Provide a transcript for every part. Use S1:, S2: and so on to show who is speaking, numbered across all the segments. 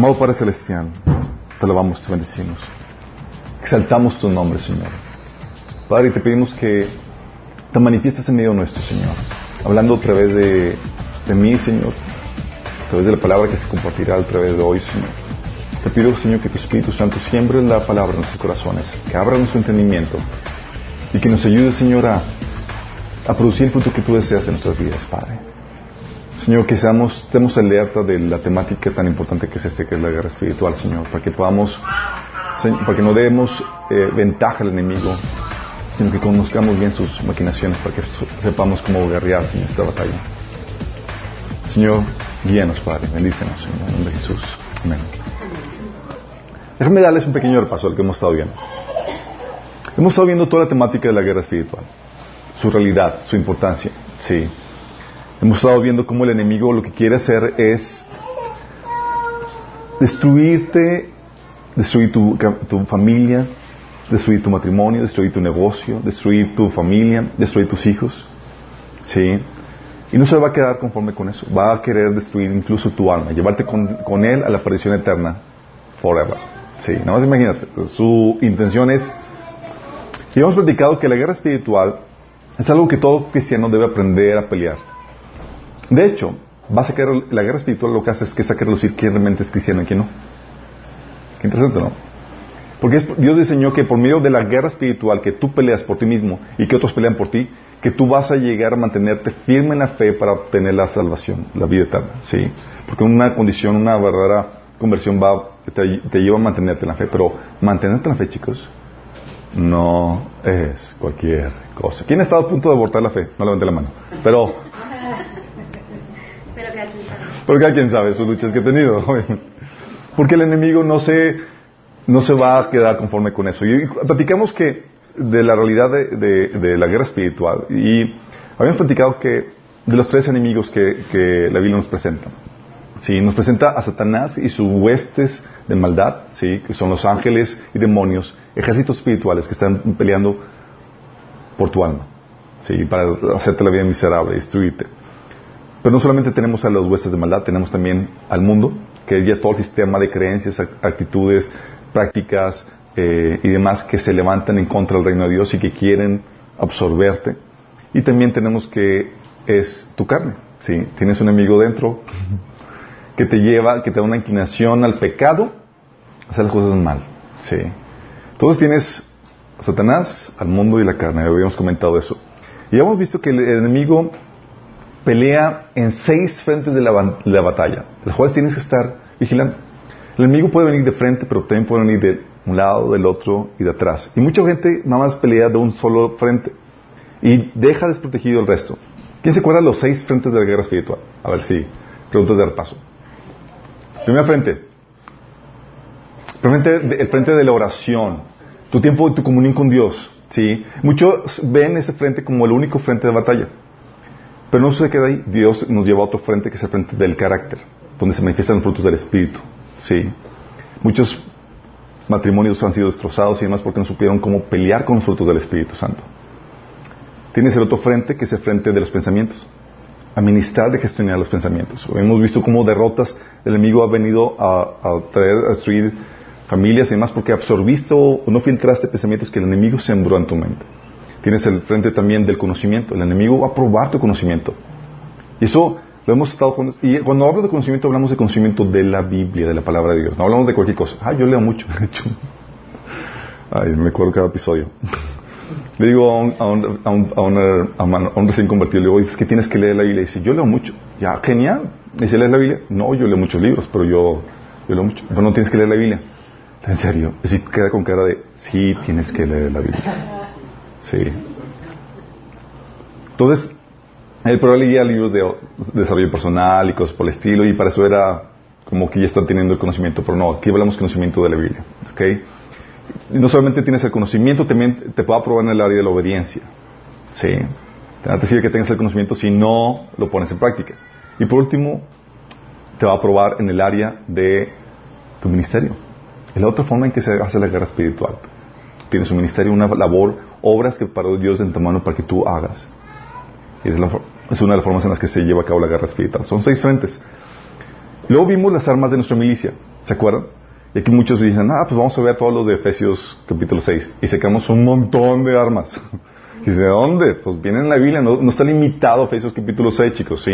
S1: Amado Padre Celestial, te alabamos, te bendecimos. Exaltamos tu nombre, Señor. Padre, te pedimos que te manifiestes en medio nuestro, Señor. Hablando a través de, de mí, Señor. A través de la palabra que se compartirá a través de hoy, Señor. Te pido, Señor, que tu Espíritu Santo siembre la palabra en nuestros corazones, que abra nuestro entendimiento y que nos ayude, Señor, a, a producir el fruto que tú deseas en nuestras vidas, Padre. Señor, que seamos, estemos alerta de la temática tan importante que es este, que es la guerra espiritual, Señor, para que podamos, para que no demos eh, ventaja al enemigo, sino que conozcamos bien sus maquinaciones, para que sepamos cómo guerrear en esta batalla. Señor, guíanos, Padre, bendícenos, en el nombre de Jesús. Amén. Déjame darles un pequeño repaso al que hemos estado viendo. Hemos estado viendo toda la temática de la guerra espiritual, su realidad, su importancia, sí. Hemos estado viendo cómo el enemigo lo que quiere hacer es destruirte, destruir tu, familia, destruir tu matrimonio, destruir tu negocio, destruir tu familia, destruir tus hijos. ¿Sí? Y no se va a quedar conforme con eso. Va a querer destruir incluso tu alma, llevarte con, con él a la aparición eterna, forever. Sí, nada más imagínate. Su intención es... Y hemos platicado que la guerra espiritual es algo que todo cristiano debe aprender a pelear. De hecho, va a sacar la guerra espiritual lo que hace es que saque a relucir quién realmente es cristiano y quién no. Qué interesante, ¿no? Porque Dios diseñó que por medio de la guerra espiritual que tú peleas por ti mismo y que otros pelean por ti, que tú vas a llegar a mantenerte firme en la fe para obtener la salvación, la vida eterna, ¿sí? Porque una condición, una verdadera conversión va, te, te lleva a mantenerte en la fe, pero mantenerte en la fe, chicos, no es cualquier cosa. ¿Quién ha estado a punto de abortar la fe? No levante la mano. Pero porque quien sabe sus luchas que he tenido. Porque el enemigo no se, no se va a quedar conforme con eso. Y platicamos que de la realidad de, de, la guerra espiritual. Y habíamos platicado que de los tres enemigos que, que la Biblia nos presenta. Sí, nos presenta a Satanás y sus huestes de maldad, sí, que son los ángeles y demonios, ejércitos espirituales que están peleando por tu alma, sí, para hacerte la vida miserable, destruirte. Pero no solamente tenemos a los huestes de maldad, tenemos también al mundo, que es ya todo el sistema de creencias, actitudes, prácticas eh, y demás que se levantan en contra del reino de Dios y que quieren absorberte. Y también tenemos que es tu carne, ¿sí? Tienes un enemigo dentro que te lleva, que te da una inclinación al pecado, a hacer las cosas mal, ¿sí? Entonces tienes a Satanás, al mundo y la carne, habíamos comentado eso. Y hemos visto que el enemigo pelea en seis frentes de la, batalla, los cuales tienes que estar vigilando. El enemigo puede venir de frente, pero también puede venir de un lado, del otro y de atrás. Y mucha gente nada más pelea de un solo frente y deja desprotegido el resto. ¿Quién se acuerda de los seis frentes de la guerra espiritual? A ver si preguntas de repaso. Primer frente. El frente de la oración. Tu tiempo de tu comunión con Dios. ¿sí? Muchos ven ese frente como el único frente de batalla. Pero no se queda ahí. Dios nos lleva a otro frente que es el frente del carácter, donde se manifiestan los frutos del Espíritu. Sí. Muchos matrimonios han sido destrozados y demás porque no supieron cómo pelear con los frutos del Espíritu Santo. Tienes el otro frente que es el frente de los pensamientos. Administrar de gestionar los pensamientos. Hemos visto cómo derrotas del enemigo ha venido a, traer, a destruir familias y demás porque absorbiste o no filtraste pensamientos que el enemigo sembró en tu mente. Tienes el frente también del conocimiento. El enemigo va a probar tu conocimiento. Y eso lo hemos estado... Y cuando hablo de conocimiento, hablamos de conocimiento de la Biblia, de la palabra de Dios. No hablamos de cualquier cosa. Ah, yo leo mucho, de hecho. Ay, me acuerdo cada episodio. Le digo a un, a un, a un, a un, recién convertido, le digo, es que tienes que leer la Biblia. Y dice, yo leo mucho. Ya, genial. Dice, ¿lees la Biblia? No, yo leo muchos libros, pero yo, leo mucho. Pero no tienes que leer la Biblia. En serio. Y queda con cara de, sí, tienes que leer la Biblia. Sí. Entonces, el problema leía libros de desarrollo personal y cosas por el estilo, y para eso era como que ya están teniendo el conocimiento, pero no, aquí hablamos conocimiento de la Biblia. ¿okay? no solamente tienes el conocimiento, también te puede aprobar en el área de la obediencia. ¿sí? Te sirve que tengas el conocimiento si no lo pones en práctica. Y por último, te va a aprobar en el área de tu ministerio. Es la otra forma en que se hace la guerra espiritual. Tienes un ministerio, una labor obras que paró Dios de antemano para que tú hagas. Es, es, una de las formas en las que se lleva a cabo la guerra espiritual. Son seis frentes. Luego vimos las armas de nuestra milicia. ¿Se acuerdan? Y aquí muchos dicen, ah, pues vamos a ver todos los de Efesios capítulo 6. Y sacamos un montón de armas. Y ¿de dónde? Pues vienen en la Biblia, no, está limitado Efesios capítulo 6, chicos, ¿sí?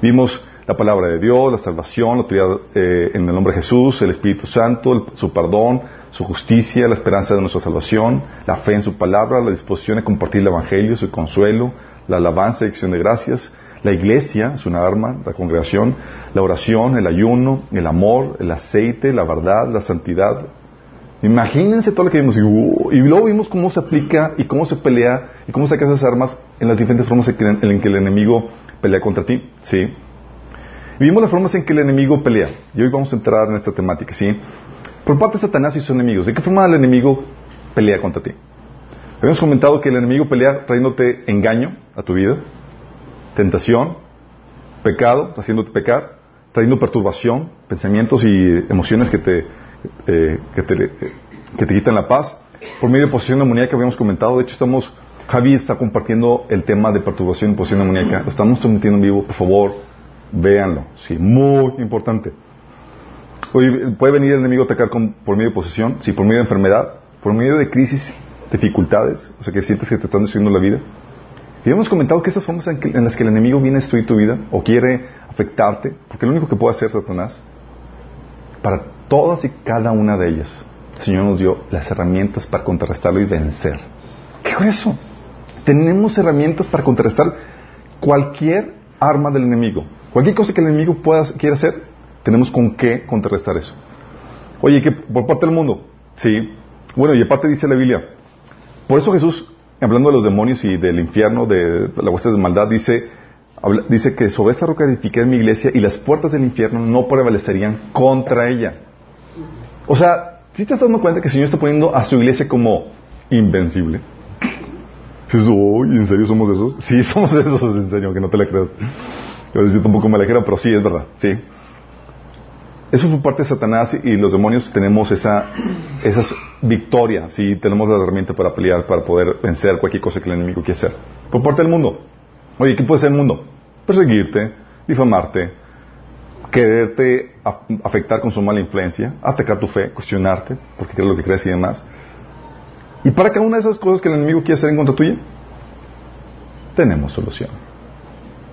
S1: Vimos la palabra de Dios, la salvación, la autoridad eh, en el nombre de Jesús, el Espíritu Santo, su perdón, su justicia, la esperanza de nuestra salvación, la fe en su palabra, la disposición a compartir el Evangelio, su consuelo, la alabanza y acción de gracias, la iglesia es una arma, la congregación, la oración, el ayuno, el amor, el aceite, la verdad, la santidad. Imagínense todo lo que vimos. Y, uh, luego vimos cómo se aplica y cómo se pelea y cómo saca esas armas en las diferentes formas en que, el enemigo pelea contra ti. ¿sí? Vimos las formas en que el enemigo pelea. Y hoy vamos a entrar en esta temática. ¿sí? Por parte de Satanás y sus enemigos. ¿De qué forma el enemigo pelea contra ti? Habíamos comentado que el enemigo pelea trayéndote engaño a tu vida, tentación, pecado, haciéndote pecar, trayendo perturbación, pensamientos y emociones que te, eh, que te, que te quitan la paz. Por medio de posición demoníaca habíamos comentado, de hecho estamos, Javi está compartiendo el tema de perturbación y posición demoníaca, lo estamos transmitiendo en vivo, por favor, véanlo, sí, muy importante. Hoy puede venir el enemigo a atacar por medio de posesión, sí, por medio de enfermedad, por medio de crisis, dificultades, o sea que sientes que te están destruyendo la vida, y hemos comentado que esas formas en, las que el enemigo viene a destruir tu vida o quiere afectarte, porque lo único que puede hacer Satanás, para todas y cada una de ellas, el Señor nos dio las herramientas para contrarrestarlo y vencer. ¿Qué es eso? Tenemos herramientas para contrarrestar cualquier arma del enemigo. Cualquier cosa que el enemigo pueda, quiera hacer, tenemos con qué contrarrestar eso. Oye, que por parte del mundo, sí. Bueno, y aparte dice la Biblia, por eso Jesús hablando de los demonios y del infierno, de la hueste de maldad, dice, dice que sobre esta roca edificaré mi iglesia y las puertas del infierno no prevalecerían contra ella. O sea, si te estás dando cuenta que el Señor está poniendo a su iglesia como invencible. ¿En serio somos esos? Sí, somos esos, en serio, que no te la creas. Yo decir un poco me pero sí, es verdad, sí. Eso fue parte de Satanás y los demonios tenemos esa, esas victorias y tenemos la herramienta para pelear, para poder vencer cualquier cosa que el enemigo quiera hacer. Por parte del mundo. Oye, ¿qué puede ser el mundo? Perseguirte, difamarte, quererte afectar con su mala influencia, atacar tu fe, cuestionarte, porque crees lo que crees y demás. Y para cada una de esas cosas que el enemigo quiere hacer en contra tuya, tenemos solución.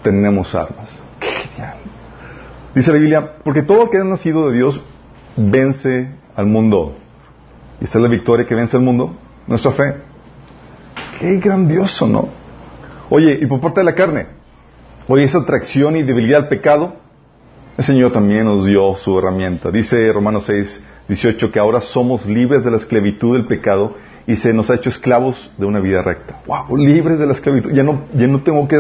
S1: Tenemos armas. ¡Qué! Dice la Biblia, porque todo el que ha nacido de Dios vence al mundo. Y esta es la victoria que vence al mundo, nuestra fe. Qué grandioso, ¿no? Oye, y por parte de la carne, oye, esa atracción y debilidad al pecado, el Señor también nos dio su herramienta. Dice Romanos 6, 18, que ahora somos libres de la esclavitud del pecado y se nos ha hecho esclavos de una vida recta. ¡Wow! Libres de la esclavitud. Ya no, ya no tengo que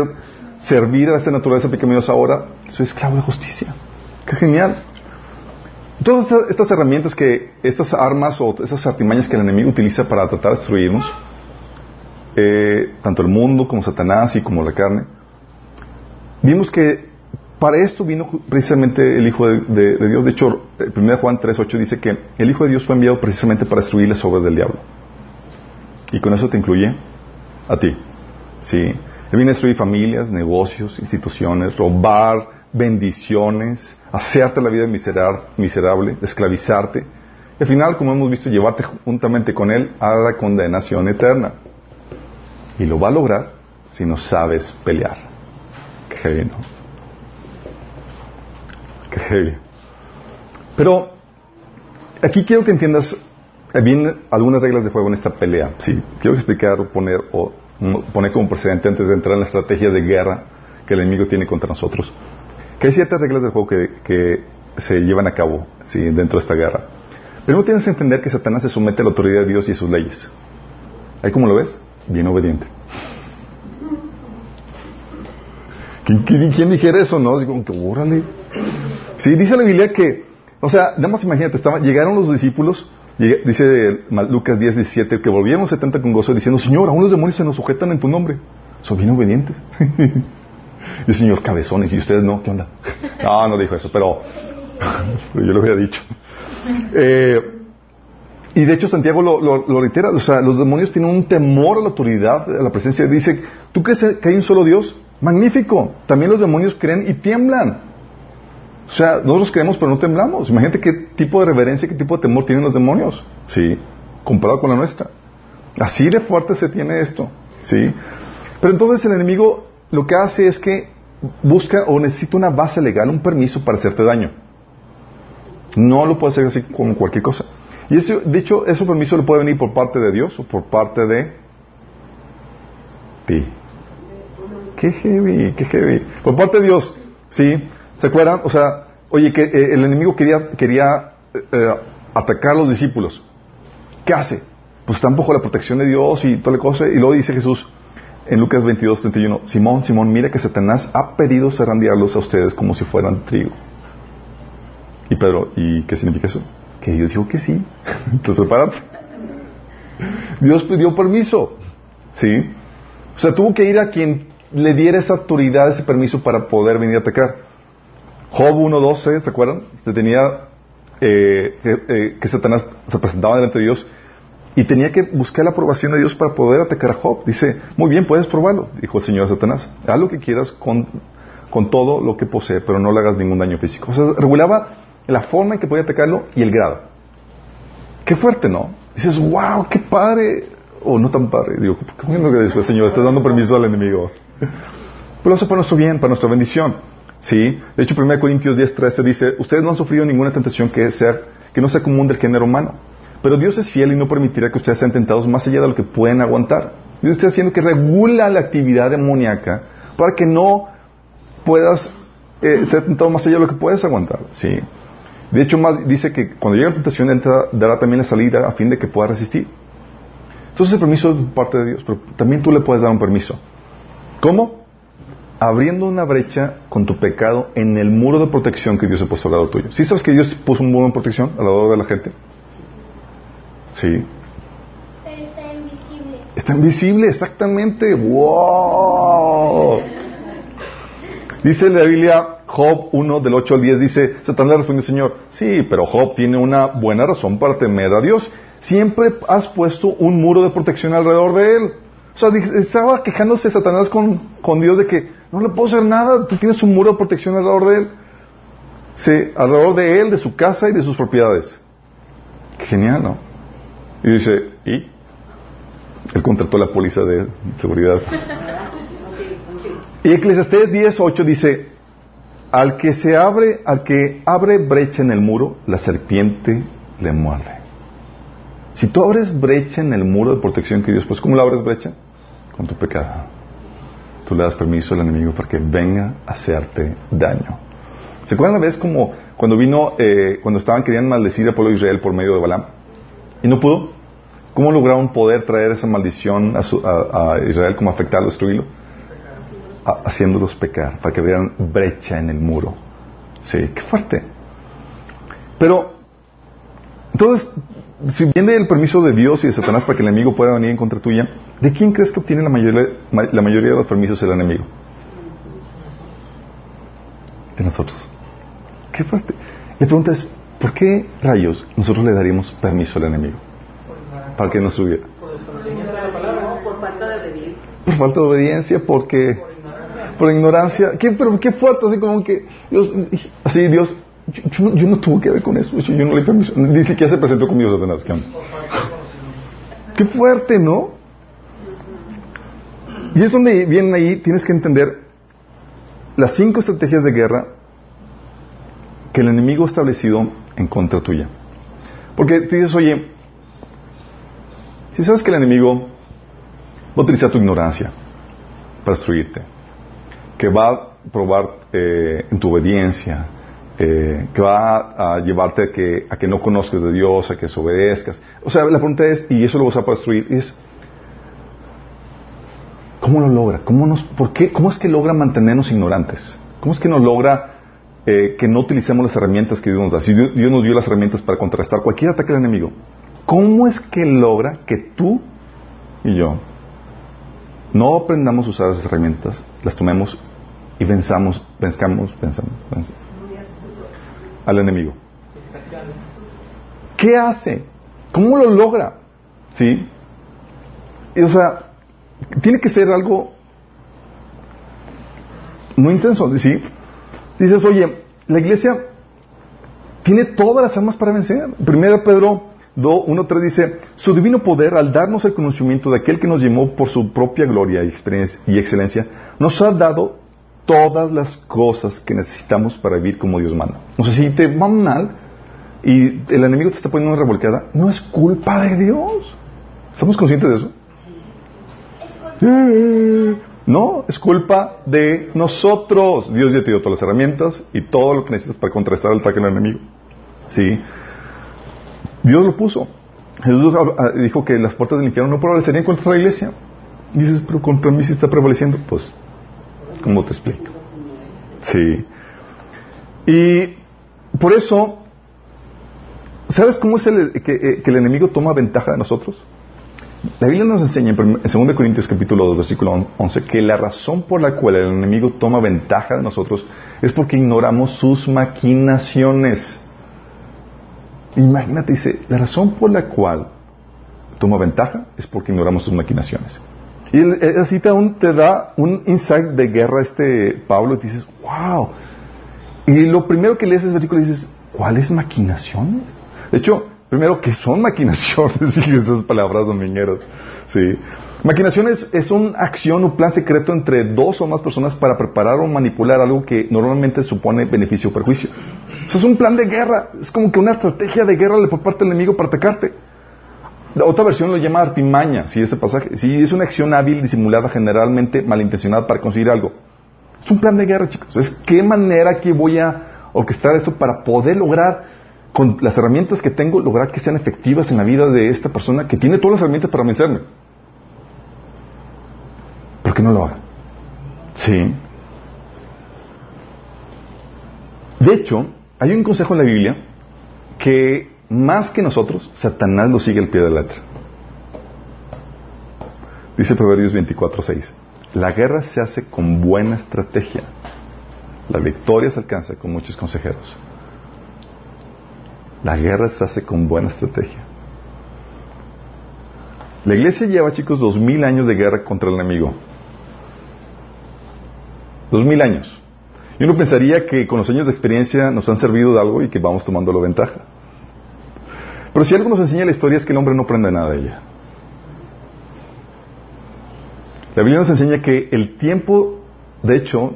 S1: servir a esa naturaleza pecaminosa ahora, soy esclavo de justicia. ¡Qué genial! Todas estas herramientas que, estas armas o esas artimañas que el enemigo utiliza para tratar de destruirnos, eh, tanto el mundo como Satanás y como la carne, vimos que para esto vino precisamente el Hijo de, Dios. De hecho, 1 Juan 3.8 dice que el Hijo de Dios fue enviado precisamente para destruir las obras del diablo. Y con eso te incluye a ti. ¿sí? Él viene destruir familias, negocios, instituciones, robar bendiciones, hacerte la vida miserable, esclavizarte. Y al final, como hemos visto, llevarte juntamente con Él a la condenación eterna. Y lo va a lograr si no sabes pelear. Qué heavy, ¿no? Qué heavy. Pero aquí quiero que entiendas bien algunas reglas de juego en esta pelea. Sí, quiero explicar poner o poner como precedente antes de entrar en la estrategia de guerra que el enemigo tiene contra nosotros, que hay ciertas reglas del juego que, se llevan a cabo ¿sí? dentro de esta guerra. No tienes que entender que Satanás se somete a la autoridad de Dios y a sus leyes. ¿Ahí cómo lo ves? Bien obediente. ¿Quién, dijera eso? No, digo, órale. Sí, dice la Biblia que, o sea, nada más imagínate, llegaron los discípulos Dice Lucas 10, 17 que volvieron 70 con gozo diciendo, Señor, aún los demonios se nos sujetan en tu nombre. Son bien obedientes. y el Señor, cabezones, y ustedes no, ¿qué onda? no, no dijo eso, pero, yo lo había dicho. Eh, y de hecho Santiago lo, lo, reitera, o sea, los demonios tienen un temor a la autoridad, a la presencia. Dice, ¿tú crees que hay un solo Dios? Magnífico. También los demonios creen y tiemblan. O sea, nosotros creemos pero no temblamos. Imagínate qué tipo de reverencia, qué tipo de temor tienen los demonios. Sí, comparado con la nuestra. Así de fuerte se tiene esto. Sí. Pero entonces el enemigo lo que hace es que busca o necesita una base legal, un permiso para hacerte daño. No lo puede hacer así como cualquier cosa. Y eso, de hecho, ese permiso le puede venir por parte de Dios o por parte de ti. Qué heavy, qué heavy. Por parte de Dios, ¿sí? ¿Se acuerdan? O sea, oye, que eh, el enemigo quería, quería eh, atacar a los discípulos. ¿Qué hace? Pues están bajo la protección de Dios y toda la cosa. Y luego dice Jesús en Lucas 22, 31, Simón, Simón, mira que Satanás ha pedido zarandearlos a ustedes como si fueran trigo. Y Pedro, ¿y qué significa eso? Que Dios dijo que sí. Entonces prepárate. Dios pidió permiso. ¿Sí? O sea, tuvo que ir a quien le diera esa autoridad, ese permiso para poder venir a atacar. Job 1.12, ¿se acuerdan? Se tenía eh, eh, que Satanás se presentaba delante de Dios y tenía que buscar la aprobación de Dios para poder atacar a Job. Dice, muy bien, puedes probarlo, dijo el Señor a Satanás. Haz lo que quieras con, todo lo que posee, pero no le hagas ningún daño físico. O sea, regulaba la forma en que podía atacarlo y el grado. Qué fuerte, ¿no? Dices, wow, qué padre. O no tan padre. Digo, ¿cómo es lo que después, Señor? Estás dando permiso al enemigo. Pero eso para nuestro bien, para nuestra bendición. ¿Sí? De hecho, 1 Corintios 10.13 dice, ustedes no han sufrido ninguna tentación que, sea, que no sea común del género humano pero Dios es fiel y no permitirá que ustedes sean tentados más allá de lo que pueden aguantar. Dios está haciendo que regula la actividad demoníaca para que no puedas eh, ser tentado más allá de lo que puedes aguantar. ¿sí? De hecho, dice que cuando llega la tentación dará también la salida a fin de que pueda resistir. Entonces el permiso es parte de Dios, pero también tú le puedes dar un permiso. ¿Cómo? Abriendo una brecha con tu pecado en el muro de protección que Dios ha puesto al lado tuyo. ¿Sí sabes que Dios puso un muro de protección al lado de la gente? Sí.
S2: Pero está invisible.
S1: Está invisible, exactamente. ¡Wow! Dice la Biblia, Job 1 del 8 al 10, dice, Satanás le respondió, Señor, sí, pero Job tiene una buena razón para temer a Dios. Siempre has puesto un muro de protección alrededor de él. O sea, estaba quejándose Satanás con, con Dios de que no le puedo hacer nada, tú tienes un muro de protección alrededor de él. Sí, alrededor de él, de su casa y de sus propiedades. Genial, ¿no? Y dice, ¿y? Él contrató la póliza de seguridad. Y Eclesiastés 10.8 dice, al que se abre, al que abre brecha en el muro, la serpiente le muerde. Si tú abres brecha en el muro de protección que Dios, pues ¿cómo la abres brecha? Con tu pecado. Tú le das permiso al enemigo para que venga a hacerte daño. ¿Se acuerdan la vez como cuando vino, eh, cuando estaban queriendo maldecir al pueblo de Israel por medio de Balaam? ¿Y no pudo? ¿Cómo lograron poder traer esa maldición a, Israel, como afectarlo, destruirlo? haciéndolos pecar, para que vean brecha en el muro. Sí, qué fuerte. Pero, entonces, si viene el permiso de Dios y de Satanás para que el enemigo pueda venir en contra tuya, ¿de quién crees que obtiene la mayoría, la mayoría de los permisos el enemigo? De nosotros. Qué fuerte. La pregunta es, ¿por qué rayos nosotros le daríamos permiso al enemigo? Para que nos subiera.
S3: Por falta de obediencia.
S1: Por falta de obediencia, porque... Por ignorancia. ¿Qué, pero qué fuerte, así como que... Dios, así Dios... Yo, yo, no tuve que ver con eso. Yo, no le permiso. Ni siquiera se presentó conmigo Satanás. Qué fuerte, ¿no? Y es donde vienen ahí, tienes que entender las cinco estrategias de guerra que el enemigo ha establecido en contra tuya. Porque tú dices, oye, si sabes que el enemigo va a utilizar tu ignorancia para destruirte, que va a probar eh, en tu obediencia, eh, que va a llevarte a que, a que no conozcas de Dios, a que desobedezcas. O sea, la pregunta es, y eso lo vas a para destruir, es, ¿cómo lo logra? ¿Cómo, nos, por qué, ¿Cómo es que logra mantenernos ignorantes? ¿Cómo es que nos logra eh, que no utilicemos las herramientas que Dios nos da. Si Dios, nos dio las herramientas para contrastar cualquier ataque del enemigo, ¿cómo es que logra que tú y yo no aprendamos a usar esas herramientas, las tomemos y venzamos, venzamos, venzamos, venzamos al enemigo? ¿Qué hace? ¿Cómo lo logra? ¿Sí? o sea, tiene que ser algo muy intenso, ¿sí? Dices, oye, la iglesia tiene todas las armas para vencer. Primero Pedro 1.3 dice, su divino poder al darnos el conocimiento de aquel que nos llamó por su propia gloria y, experiencia y excelencia, nos ha dado todas las cosas que necesitamos para vivir como Dios manda. O sea, si te va mal y el enemigo te está poniendo una revolcada, no es culpa de Dios. ¿Estamos conscientes de eso? No, es culpa de nosotros. Dios ya te dio todas las herramientas y todo lo que necesitas para contrastar el ataque del enemigo. ¿Sí? Dios lo puso. Jesús dijo que las puertas del infierno no prevalecerían contra la iglesia. Y dices, pero contra mí sí está prevaleciendo. Pues, ¿cómo te explico? Sí. Y por eso, ¿sabes cómo es el, que, eh, que el enemigo toma ventaja de nosotros? La Biblia nos enseña en 2 Corintios capítulo 2, versículo 11, que la razón por la cual el enemigo toma ventaja de nosotros es porque ignoramos sus maquinaciones. Imagínate, dice, la razón por la cual toma ventaja es porque ignoramos sus maquinaciones. Y así te, te da un insight de guerra este Pablo y dices, wow. Y lo primero que lees ese versículo dices, ¿cuáles maquinaciones? De hecho, primero, ¿qué son maquinaciones? Y esas palabras domingueras. Sí. Maquinaciones es una acción o plan secreto entre dos o más personas para preparar o manipular algo que normalmente supone beneficio o perjuicio. Eso es un plan de guerra. Es como que una estrategia de guerra por parte del enemigo para atacarte. Otra versión lo llama artimaña, sí, ese pasaje. Sí, es una acción hábil, disimulada, generalmente malintencionada para conseguir algo. Es un plan de guerra, chicos. Es qué manera que voy a orquestar esto para poder lograr, con las herramientas que tengo, lograr que sean efectivas en la vida de esta persona que tiene todas las herramientas para vencerme. ¿Por qué no lo haga? Sí. De hecho, hay un consejo en la Biblia que más que nosotros, Satanás lo sigue al pie de la letra. Dice Proverbios 24:6. La guerra se hace con buena estrategia. La victoria se alcanza con muchos consejeros. La guerra se hace con buena estrategia. La iglesia lleva, chicos, dos mil años de guerra contra el enemigo. Dos mil años. Y uno pensaría que con los años de experiencia nos han servido de algo y que vamos tomándolo ventaja. Pero si algo nos enseña la historia es que el hombre no aprende nada de ella. La Biblia nos enseña que el tiempo, de hecho,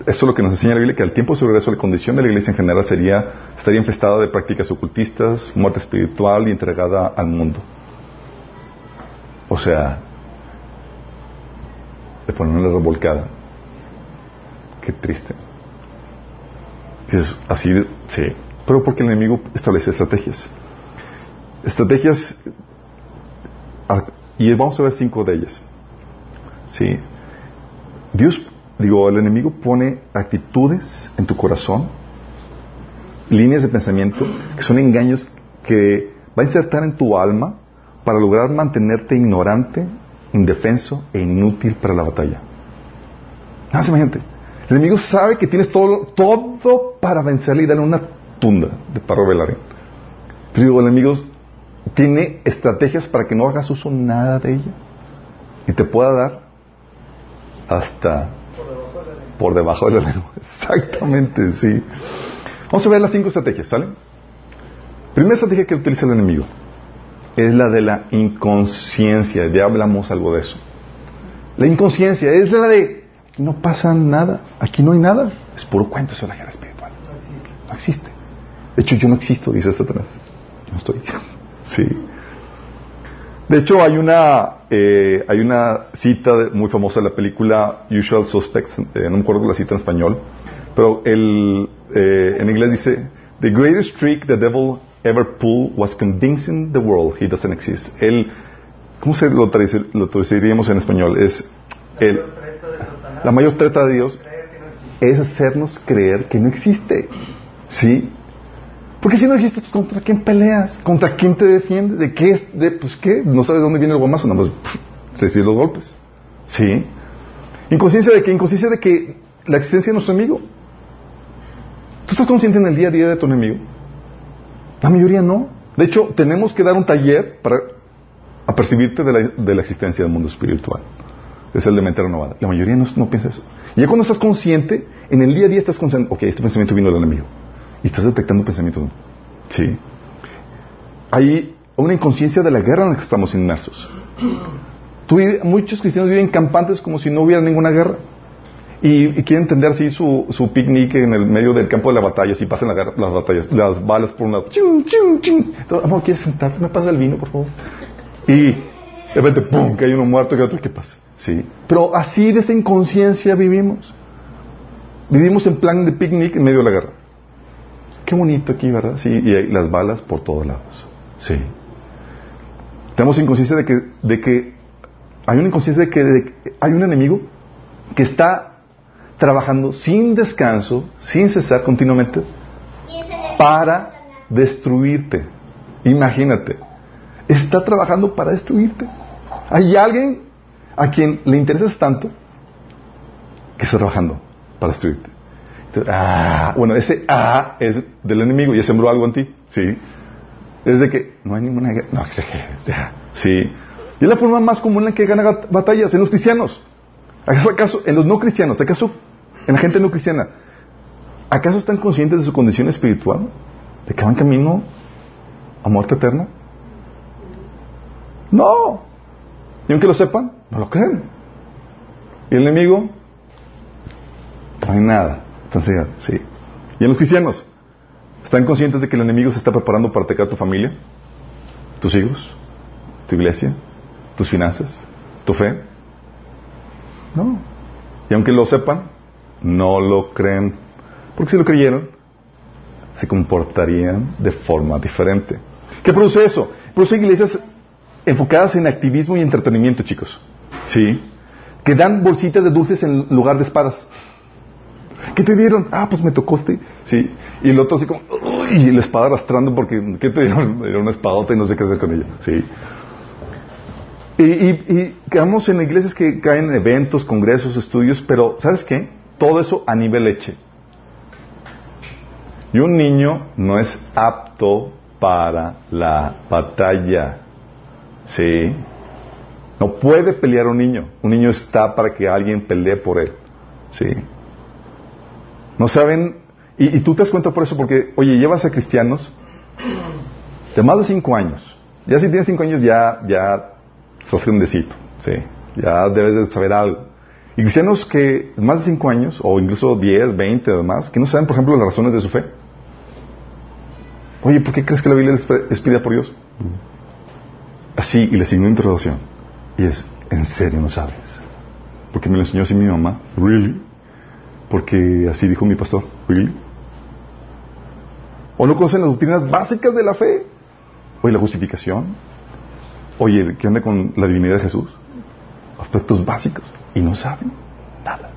S1: eso es lo que nos enseña la Biblia, que el tiempo de su regreso, la condición de la iglesia en general sería, estaría infestada de prácticas ocultistas, muerte espiritual y entregada al mundo. O sea, de ponerle revolcada. Qué triste. Es así, sí. Pero porque el enemigo establece estrategias. Estrategias, y vamos a ver cinco de ellas. ¿Sí? Dios, digo, el enemigo pone actitudes en tu corazón, líneas de pensamiento, que son engaños que va a insertar en tu alma para lograr mantenerte ignorante, indefenso e inútil para la batalla. Nada, imagínate. El enemigo sabe que tienes todo, todo para vencerle y darle una tunda de parro. Pero digo, el enemigo tiene estrategias para que no hagas uso nada de ella y te pueda dar hasta por debajo de la lengua. Exactamente, sí. Vamos a ver las cinco estrategias, ¿sale? Primera estrategia que utiliza el enemigo es la de la inconsciencia. Ya hablamos algo de eso. La inconsciencia es la de no pasa nada, aquí no hay nada. Es puro cuento, es la guerra espiritual. No existe. De hecho, yo no existo, dice Satanás. No estoy. Sí. De hecho, hay una, eh, hay una cita muy famosa de la película Usual Suspects, eh, no me acuerdo la cita en español, pero el, eh, en inglés dice, The greatest trick the devil ever pulled was convincing the world he doesn't exist. El, ¿Cómo se lo, lo traduciríamos en español? Es el, la mayor treta de Dios es hacernos creer que no existe. ¿Sí? Porque si no existe, pues contra quién peleas, contra quién te defiendes, de qué, de, pues qué, no sabes de dónde viene el guamazo, nada más los golpes. ¿Sí? Inconsciencia de que, inconsciencia de que la existencia de nuestro enemigo. ¿Tú estás consciente en el día a día de tu enemigo? La mayoría no. De hecho, tenemos que dar un taller para apercibirte de la, de la existencia del mundo espiritual. Es el de mente renovada. La mayoría no, no piensa eso. Y ya cuando estás consciente, en el día a día estás consciente, ok, este pensamiento vino del enemigo. Y estás detectando pensamientos. Sí. Hay una inconsciencia de la guerra en la que estamos inmersos. muchos cristianos viven campantes como si no hubiera ninguna guerra. Y, quieren entender así su, su picnic en el medio del campo de la batalla, si pasan las batallas, las balas por un lado. Chum, chum, chum. amor, ¿quieres sentarte? ¿Me pasa el vino, por favor? Y de repente, ¡pum! que hay uno muerto y otro, ¿qué pasa? Sí. Pero así de esa inconsciencia vivimos. Vivimos en plan de picnic en medio de la guerra. Qué bonito aquí, ¿verdad? Sí, y hay las balas por todos lados. Sí. Tenemos inconsciencia de que, de que hay una inconsciencia de que hay un enemigo que está trabajando sin descanso, sin cesar continuamente, para destruirte. Imagínate, está trabajando para destruirte. Hay alguien a quien le interesas tanto que está trabajando para destruirte. Ah, bueno, ese ah es del enemigo, y sembró algo en ti, ¿sí? Es de que no hay ninguna guerra, no, sí. Y es la forma más común en que gana batallas en los cristianos. ¿Acaso en los no cristianos? ¿Acaso en la gente no cristiana, ¿acaso están conscientes de su condición espiritual? ¿De que van camino a muerte eterna? No. Y aunque lo sepan, no lo creen. ¿Y el enemigo? No hay nada. Sí. ¿Y en los cristianos? ¿Están conscientes de que el enemigo se está preparando para atacar tu familia? ¿Tus hijos? ¿Tu iglesia? ¿Tus finanzas? ¿Tu fe? No. Y aunque lo sepan, no lo creen. Porque si lo creyeron, se comportarían de forma diferente. ¿Qué produce eso? Produce iglesias enfocadas en activismo y entretenimiento, chicos. ¿Sí? Que dan bolsitas de dulces en lugar de espadas. ¿Qué te dieron? Ah, pues me tocó este. Sí. Y el otro así como, y la espada arrastrando porque, ¿qué te dieron? Era una espadota y no sé qué hacer con ella. Sí. Y, y, y quedamos en iglesias que caen en eventos, congresos, estudios, pero ¿sabes qué? Todo eso a nivel leche. Y un niño no es apto para la batalla. ¿Sí? No puede pelear un niño. Un niño está para que alguien pelee por él. ¿Sí? No saben, y, tú te das cuenta por eso, porque, oye, llevas a cristianos de más de cinco años. Ya si tienes cinco años, ya, ya estás grandecito. ¿Sí? Ya debes de saber algo. Y cristianos que más de 5 años, o incluso 10, 20 además, que no saben, por ejemplo, las razones de su fe. Oye, ¿por qué crees que la Biblia es pedida por Dios? Así, y le signó introducción. Y es, ¿en serio no sabes? Porque me lo enseñó así mi mamá. ¿Really? Porque así dijo mi pastor. ¿O no conocen las doctrinas básicas de la fe? Oye, la justificación. Oye, ¿qué onda con la divinidad de Jesús? Aspectos básicos y no saben nada.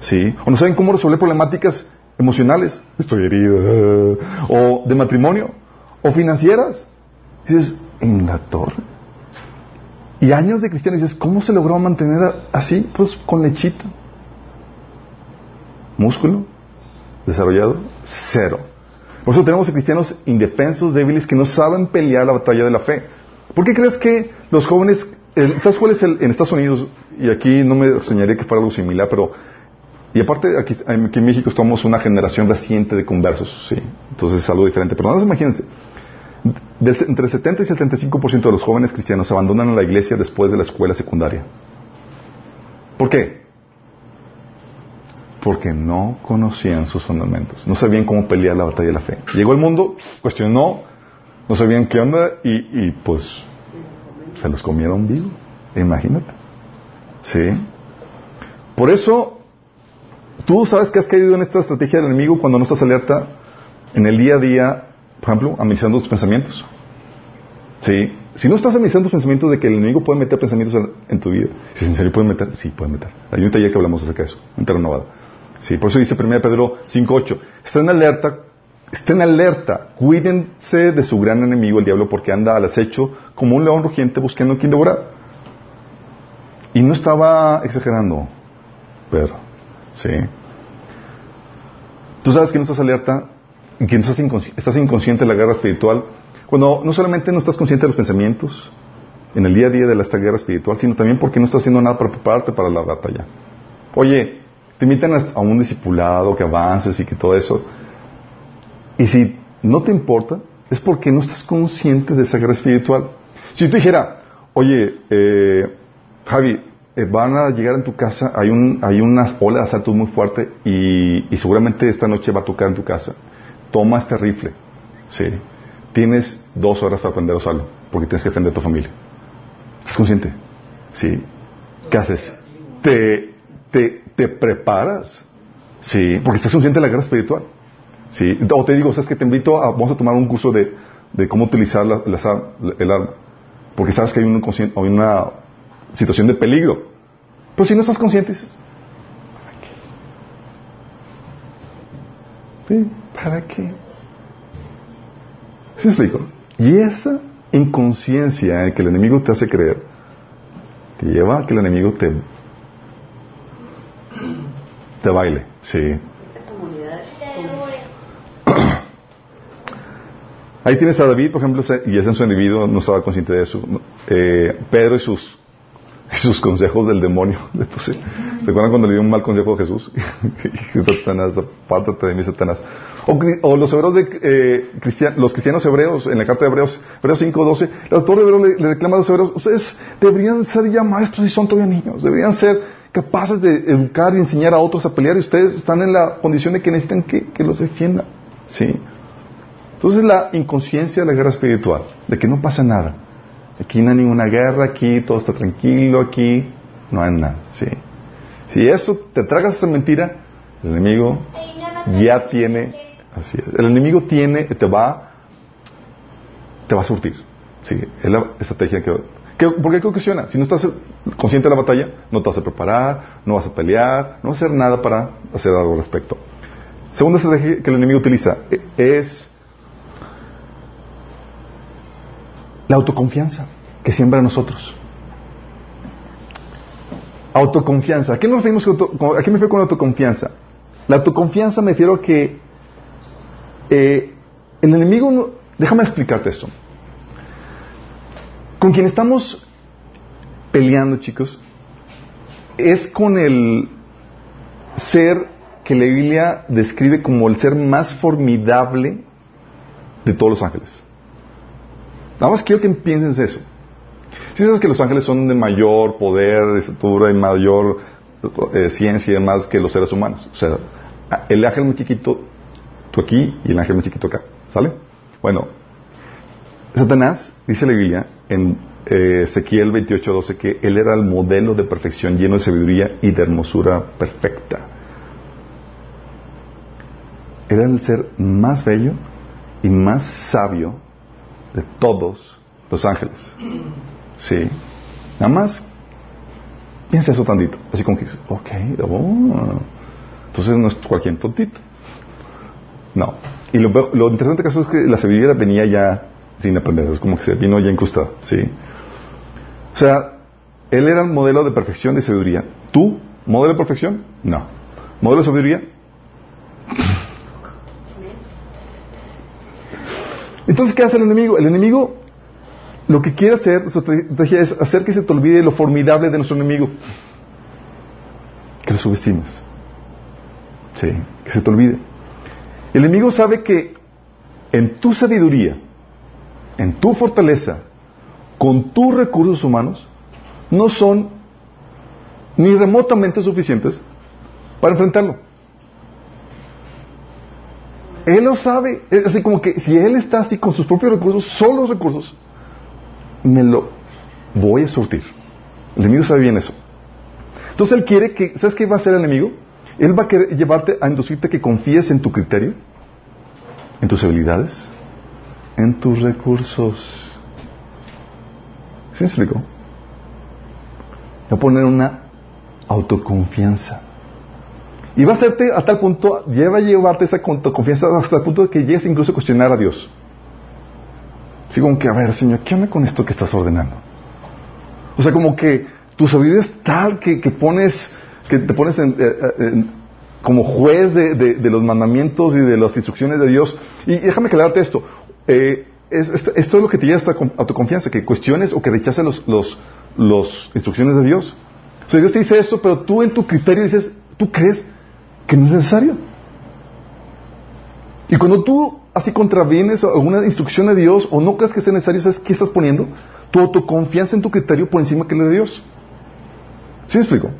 S1: ¿Sí? O no saben cómo resolver problemáticas emocionales. Estoy herido. O de matrimonio. O financieras. dices, en la torre. Y años de cristianos. dices, ¿cómo se logró mantener así? Pues con lechita. Músculo. Desarrollado. Cero. Por eso tenemos a cristianos indefensos, débiles, que no saben pelear la batalla de la fe. ¿Por qué crees que los jóvenes ¿Sabes cuál es el, en Estados Unidos? Y aquí no me enseñaría que fuera algo similar, pero... Y aparte, aquí, aquí en México estamos una generación reciente de conversos, sí. Entonces es algo diferente. Pero nada imagínense. entre el 70 y el 75% de los jóvenes cristianos abandonan la iglesia después de la escuela secundaria. ¿Por qué? Porque no conocían sus fundamentos. No sabían cómo pelear la batalla de la fe. Llegó el mundo, cuestionó, no sabían qué onda y, pues se los comieron vivo. Imagínate. ¿Sí? Por eso, tú sabes que has caído en esta estrategia del enemigo cuando no estás alerta en el día a día, por ejemplo, analizando tus pensamientos. ¿Sí? Si no estás analizando tus pensamientos de que el enemigo puede meter pensamientos en, tu vida, si en serio puede meter, sí puede meter. Hay un taller que hablamos acerca de eso, en renovada. Sí, por eso dice 1 Pedro 5.8, está en alerta Estén alerta, cuídense de su gran enemigo, el diablo, porque anda al acecho como un león rugiente buscando a quien devorar. Y no estaba exagerando, pero, sí. Tú sabes que no estás alerta que no estás, estás inconsciente de la guerra espiritual cuando no solamente no estás consciente de los pensamientos en el día a día de esta guerra espiritual, sino también porque no estás haciendo nada para prepararte para la batalla. Oye, te invitan a, un discipulado, que avances y que todo eso. Y si no te importa, es porque no estás consciente de esa guerra espiritual. Si yo te dijera, oye, eh, Javi, eh, van a llegar en tu casa, hay, un, hay una ola de asaltos muy fuerte y, y seguramente esta noche va a tocar en tu casa. Toma este rifle. Sí. Tienes dos horas para aprender a usarlo, porque tienes que defender a tu familia. ¿Estás consciente? Sí. ¿Qué haces? Te, te, te preparas. Sí, porque estás consciente de la guerra espiritual. Sí. O te digo, sabes que te invito a, vamos a tomar un curso de, de cómo utilizar la- el arma. Porque sabes que hay, un conscien- hay una situación de peligro. Pero si no estás consciente, dices, ¿para qué? Sí, ¿Para qué? ¿Sí me explico? Y esa inconsciencia en que el enemigo te hace creer, te lleva a que el enemigo te, te baile. Sí. Ahí tienes a David, por ejemplo, y ese en su individuo no estaba consciente de eso. Eh, Pedro y sus, y sus consejos del demonio. ¿Se acuerdan cuando le dio un mal consejo a Jesús? Satanás, apártate de mí, Satanás. O, o los hebreos de, eh, cristian- los cristianos hebreos, en la carta de Hebreos, Hebreos 5.12, el autor de Hebreos le, le reclama a los hebreos, ustedes deberían ser ya maestros y son todavía niños, deberían ser capaces de educar y enseñar a otros a pelear y ustedes están en la condición de que necesitan que, que los defiendan. Sí. Entonces la inconsciencia de la guerra espiritual, de que no pasa nada. Aquí no hay ninguna guerra, aquí todo está tranquilo, aquí no hay nada. ¿sí? Si eso te tragas esa mentira, el enemigo ya tiene, así el enemigo tiene, te va, te va a surtir. Sí, es la estrategia que, que ¿por qué ocasiona? Si no estás consciente de la batalla, no te vas a preparar, no vas a pelear, no vas a hacer nada para hacer algo al respecto. Segunda estrategia que el enemigo utiliza eh, es la autoconfianza que siembra en nosotros. Autoconfianza. ¿A qué ¿A qué me refiero con autoconfianza? La autoconfianza me refiero a que eh, el enemigo, no- déjame explicarte esto. Con quien estamos peleando, chicos, es con el ser que la Biblia describe como el ser más formidable de todos los ángeles. Nada más quiero que pienses eso. Si sabes que los ángeles son de mayor poder, de estatura y mayor eh, ciencia y demás que los seres humanos. O sea, el ángel muy chiquito, tú aquí y el ángel muy chiquito acá. ¿Sale? Bueno, Satanás, dice la Biblia en eh, Ezequiel 28:12, que él era el modelo de perfección lleno de sabiduría y de hermosura perfecta. Era el ser más bello y más sabio de todos los ángeles. Sí. Nada más piensa eso tantito. Así como que dices, ok, oh. entonces no es cualquier tontito. No. Y lo, lo interesante caso es que la sabiduría venía ya sin aprender, es como que se vino ya incrustada, ¿sí? O sea, él era el modelo de perfección de sabiduría. ¿Tú, modelo de perfección? No. ¿Modelo de sabiduría? Entonces, ¿qué hace el enemigo? El enemigo lo que quiere hacer, su estrategia es hacer que se te olvide lo formidable de nuestro enemigo. Que lo subestimes. Sí, que se te olvide. El enemigo sabe que en tu sabiduría, en tu fortaleza, con tus recursos humanos, no son ni remotamente suficientes para enfrentarlo. Él lo sabe, es así como que si él está así con sus propios recursos, solo los recursos, me lo voy a surtir. El enemigo sabe bien eso. Entonces él quiere que, ¿sabes qué va a hacer el enemigo? Él va a querer llevarte a inducirte que confíes en tu criterio, en tus habilidades, en tus recursos. ¿Sí me explico? Va a poner una autoconfianza. Y va a hacerte a tal punto, lleva a llevarte esa autoconfianza hasta el punto de que llegues incluso a cuestionar a Dios. Así como que, a ver, Señor, ¿qué onda con esto que estás ordenando? O sea, como que tu sabiduría es tal que, que pones, que te pones en, eh, en, como juez de, de, de, los mandamientos y de las instrucciones de Dios. Y déjame aclararte esto. Eh, es, esto, es lo que te lleva a, esta, a tu confianza, que cuestiones o que rechaces los, los, instrucciones de Dios. O Dios te dice esto, pero tú en tu criterio dices, tú crees que no es necesario. Y cuando tú así contravienes alguna instrucción de Dios o no crees que sea necesario, ¿sabes qué estás poniendo? Tu autoconfianza en tu criterio por encima que la de Dios. ¿Sí me explico?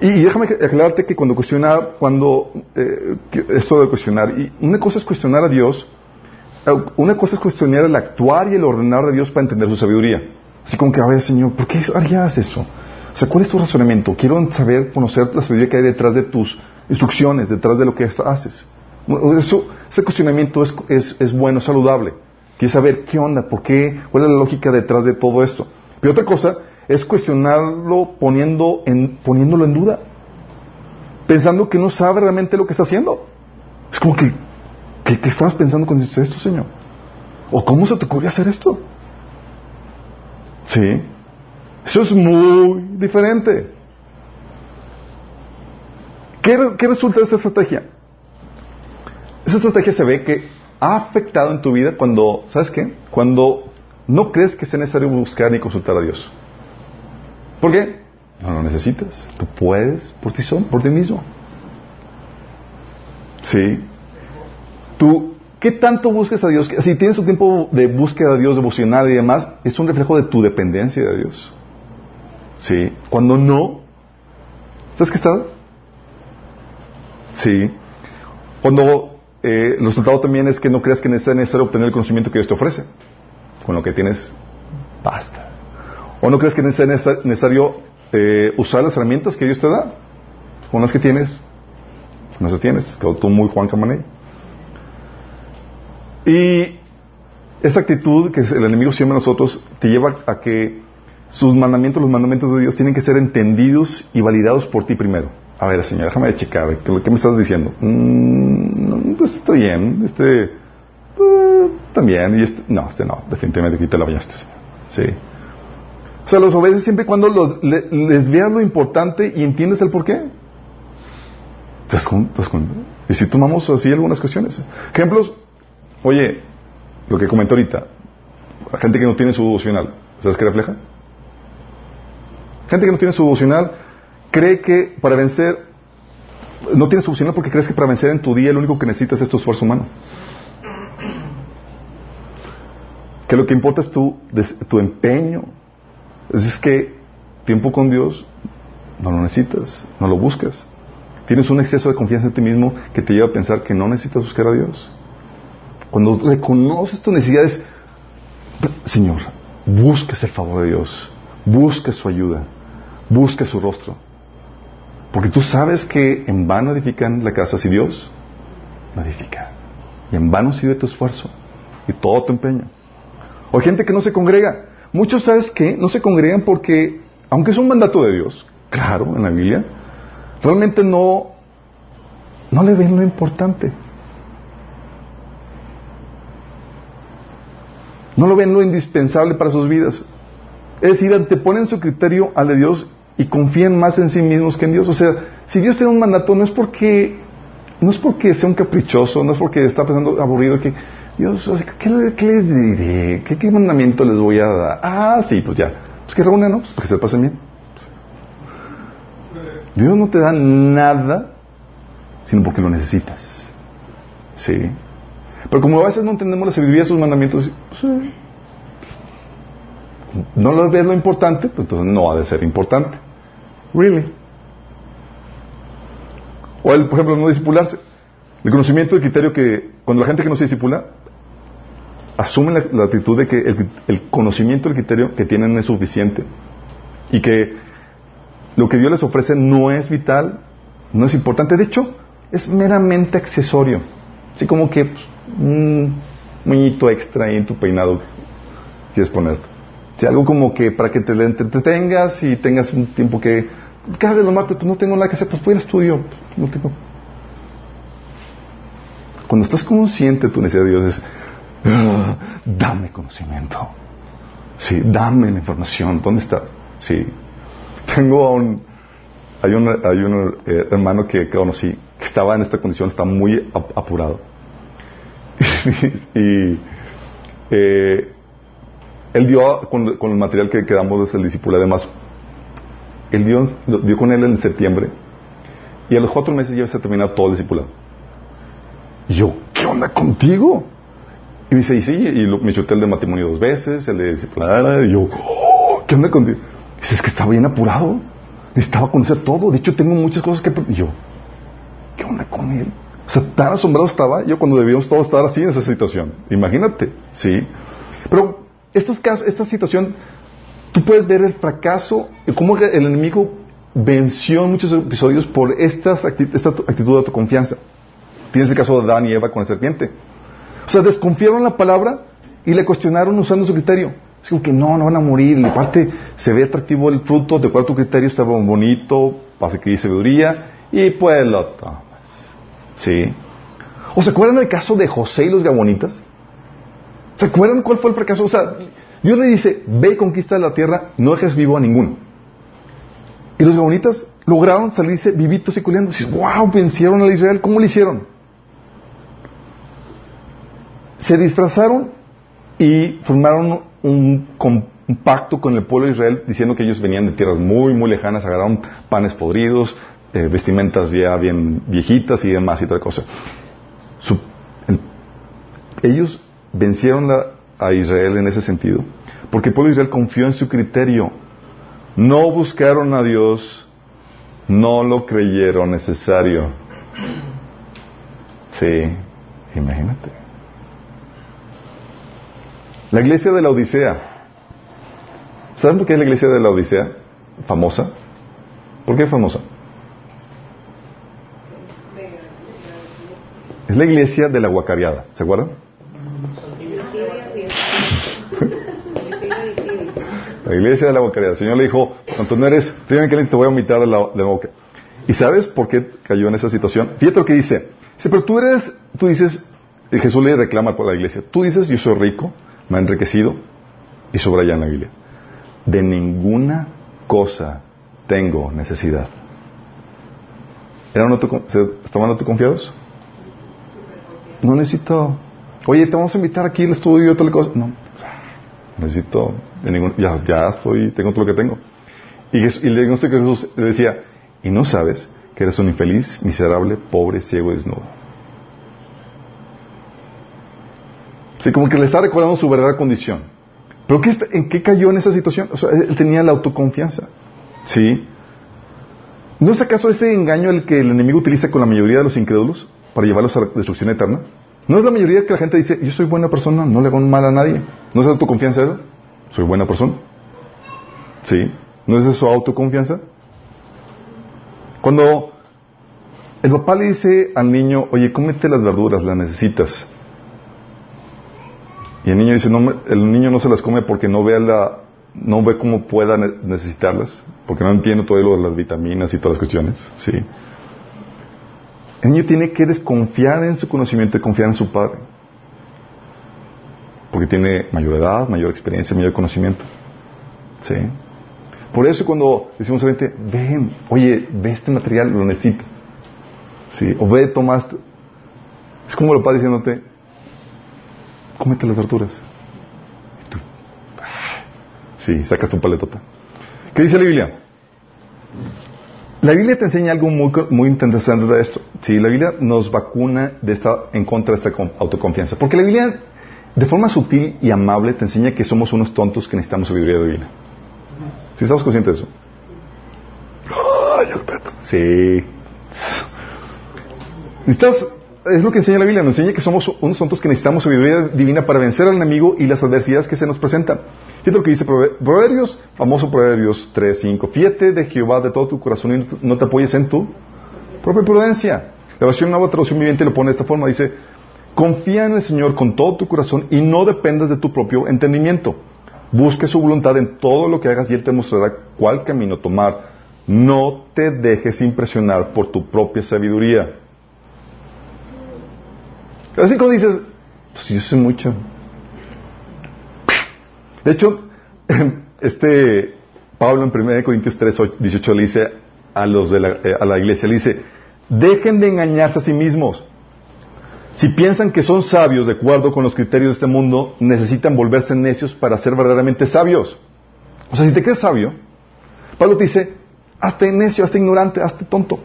S1: Y, déjame aclararte que cuando cuestionar, cuando eh, esto de cuestionar, y una cosa es cuestionar a Dios, una cosa es cuestionar el actuar y el ordenar de Dios para entender su sabiduría. Así como que, a ver, Señor, ¿por qué harías eso? O sea, ¿cuál es tu razonamiento? Quiero saber, conocer la sabiduría que hay detrás de tus instrucciones, detrás de lo que haces. Eso, ese cuestionamiento es, es, es bueno, saludable. Quieres saber qué onda, por qué, cuál es la lógica detrás de todo esto. Pero otra cosa es cuestionarlo poniendo en, poniéndolo en duda, pensando que no sabe realmente lo que está haciendo. Es como que, ¿qué, estabas pensando cuando hiciste esto, Señor? ¿O cómo se te ocurrió hacer esto? Sí. Eso es muy diferente. ¿Qué, ¿Qué, resulta de esa estrategia? Esa estrategia se ve que ha afectado en tu vida cuando, ¿sabes qué? Cuando no crees que sea necesario buscar ni consultar a Dios. ¿Por qué? No lo necesitas. Tú puedes por ti, son, por ti mismo. Sí. Tú, ¿qué tanto buscas a Dios? Si tienes un tiempo de búsqueda de Dios, devocional y demás, es un reflejo de tu dependencia de Dios. Sí. Cuando no, ¿sabes qué está? Sí. Cuando eh, el resultado también es que no creas que es necesario obtener el conocimiento que Dios te ofrece. Con lo que tienes, basta. ¿O no crees que es necesario eh, usar las herramientas que Dios te da? Con las que tienes, no las tienes. Quedó tú muy Juan Camané. Y esa actitud que el enemigo siempre a nosotros te lleva a que sus mandamientos, los mandamientos de Dios, tienen que ser entendidos y validados por ti primero. A ver, Señor, déjame checar, ¿qué, qué me estás diciendo? Mm, pues está bien, este, eh, también, y este, no, este no, definitivamente aquí te la bañaste, Sí. O sea, los obedeces siempre y cuando los, les veas lo importante y entiendes el por qué. Y si tomamos así algunas cuestiones. Ejemplos, oye, lo que comenté ahorita, la gente que no tiene su devocional, ¿sabes qué refleja? Gente que no tiene su devocional cree que para vencer, no tiene su devocional porque crees que para vencer en tu día lo único que necesitas es tu esfuerzo humano. Que lo que importa es tu, tu empeño, es que tiempo con Dios no lo necesitas, no lo buscas. Tienes un exceso de confianza en ti mismo que te lleva a pensar que no necesitas buscar a Dios. Cuando reconoces tus necesidades, Señor, busques el favor de Dios, busca su ayuda, busca su rostro. Porque tú sabes que en vano edifican la casa si Dios no edifica. Y en vano sirve tu esfuerzo y todo tu empeño. O hay gente que no se congrega. Muchos, ¿sabes qué? No se congregan porque, aunque es un mandato de Dios, claro, en la Biblia, realmente no, no le ven lo importante. No lo ven lo indispensable para sus vidas. Es decir, anteponen su criterio al de Dios y confían más en sí mismos que en Dios. O sea, si Dios tiene un mandato, no es porque, no es porque sea un caprichoso, no es porque está pensando aburrido que Dios, ¿qué, les diré? ¿Qué, mandamiento les voy a dar? Ah, sí, pues ya. Pues que reúnan, ¿no? Pues que se pasen bien. Dios no te da nada, sino porque lo necesitas. Sí. Pero como a veces no entendemos la sabiduría de sus mandamientos, pues, no lo ves lo importante, pues entonces no ha de ser importante. Really. O el, por ejemplo, no discipularse. El conocimiento del criterio que cuando la gente que no se disipula asumen la, actitud de que el, conocimiento, el criterio que tienen es suficiente y que lo que Dios les ofrece no es vital, no es importante, de hecho, es meramente accesorio. Así como que pues, un muñito extra ahí en tu peinado quieres poner. Si algo como que para que te entretengas y tengas un tiempo que, ¿qué haces lo martes? Pues no tengo nada que hacer, pues voy al estudio. No tengo. Cuando estás consciente de tu necesidad de Dios, es, Ah, dame conocimiento. Sí, dame la información. ¿Dónde está? Sí. Tengo un, hay un, hay un eh, hermano que, conocí que estaba en esta condición, está muy apurado. y eh, él dio con, el material que quedamos desde el discípulo, además, él dio, dio con él en septiembre Y a los cuatro meses ya se ha terminado todo el discipulado. Y yo, ¿qué onda contigo? Y me dice, y sí, y me chuté el de matrimonio dos veces, el de discipulada, y yo, "Oh, ¿qué onda contigo? Dice, es que estaba bien apurado, necesitaba conocer todo, de hecho tengo muchas cosas que... Y yo, ¿qué onda con él? O sea, tan asombrado estaba yo cuando debíamos todos estar así en esa situación. Imagínate, ¿sí? Pero estos casos, esta situación, tú puedes ver el fracaso cómo el enemigo venció en muchos episodios por esta actitud de autoconfianza. Tienes el caso de Adán y Eva con la serpiente. O sea, desconfiaron la palabra y le cuestionaron usando su criterio. Es como que no, no van a morir. Y aparte, se ve atractivo el fruto, de acuerdo a tu criterio, está bonito, pasa que dice sabiduría, y pues lo. ¿Sí? ¿O se acuerdan del caso de José y los Gabonitas? ¿Se acuerdan cuál fue el fracaso? O sea, Dios le dice, ve y conquista la tierra, no dejes vivo a ninguno. Y los Gabonitas lograron salirse vivitos y culiando. Dices, wow, vencieron a Israel. ¿Cómo lo hicieron? Se disfrazaron y formaron un, un pacto con el pueblo de Israel diciendo que ellos venían de tierras muy, muy lejanas, agarraron panes podridos, eh, vestimentas ya bien viejitas y demás y tal cosa. Su- el- ellos vencieron a Israel en ese sentido, porque el pueblo de Israel confió en su criterio. No buscaron a Dios, no lo creyeron necesario. Sí, imagínate. La iglesia de la Odisea. ¿Saben por qué es la iglesia de la Odisea famosa? ¿Por qué famosa? Es la iglesia de la guacareada, ¿se acuerdan? La iglesia de la guacareada. El Señor le dijo, cuando no eres, primero que te voy a vomitar de la, boca. ¿Y sabes por qué cayó en esa situación? Fíjate lo que dice. Dice, pero tú eres, tú dices, y Jesús le reclama por la iglesia, tú dices, yo soy rico, me he enriquecido, y subraya en la Biblia, de ninguna cosa tengo necesidad. ¿Eran ¿Estaban autoconfiados? No necesito. Oye, te vamos a invitar aquí al estudio y otra cosa. No. Necesito. Ya, ya estoy, tengo todo lo que tengo. Y, le diagnosticó que Jesús le decía, y no sabes que eres un infeliz, miserable, pobre, ciego y desnudo. Sí, como que le está recordando su verdadera condición. ¿Pero qué, en qué cayó en esa situación? O sea, él tenía la autoconfianza. ¿Sí? ¿No es acaso ese engaño el que el enemigo utiliza con la mayoría de los incrédulos para llevarlos a la destrucción eterna? ¿No es la mayoría que la gente dice, yo soy buena persona, no le hago mal a nadie? ¿No es autoconfianza eso? Soy buena persona. ¿Sí? ¿No es eso autoconfianza? Cuando el papá le dice al niño, oye, cómete las verduras, las necesitas. Y el niño dice, no, el niño no se las come porque no ve la, no ve cómo pueda ne- necesitarlas, porque no entiende todo lo de las vitaminas y todas las cuestiones, sí. El niño tiene que desconfiar en su conocimiento y confiar en su padre, porque tiene mayor edad, mayor experiencia, mayor conocimiento, sí. Por eso cuando decimos a la gente, ven, oye, ve este material, lo necesitas, sí, o ve, toma esto. Es como el papá diciéndote, cómete las verduras. Y tú, ah, sí, sacas tu paletota. ¿Qué dice la Biblia? La Biblia te enseña algo muy, muy interesante de esto. Sí, la Biblia nos vacuna de esta, en contra de esta con- autoconfianza. Porque la Biblia, de forma sutil y amable, te enseña que somos unos tontos que necesitamos sabiduría divina. ¿Sí estamos conscientes de eso? Sí. Necesitas, es lo que enseña la Biblia, nos enseña que somos unos tontos que necesitamos sabiduría divina para vencer al enemigo y las adversidades que se nos presentan. Fíjate lo que dice Prove- Proverbios, famoso Proverbios 3, 5. Fíjate de Jehová de todo tu corazón y no te apoyes en tu propia prudencia. La versión nueva traducción viviente lo pone de esta forma, dice, confía en el Señor con todo tu corazón y no dependas de tu propio entendimiento. Busque su voluntad en todo lo que hagas y Él te mostrará cuál camino tomar. No te dejes impresionar por tu propia sabiduría. Así como dices, pues yo sé mucho. De hecho, este Pablo en 1 Corintios 3, 18 le dice a los de la, eh, a la iglesia, le dice, dejen de engañarse a sí mismos. Si piensan que son sabios de acuerdo con los criterios de este mundo, necesitan volverse necios para ser verdaderamente sabios. O sea, si te crees sabio, Pablo te dice, hazte necio, hazte ignorante, hazte tonto.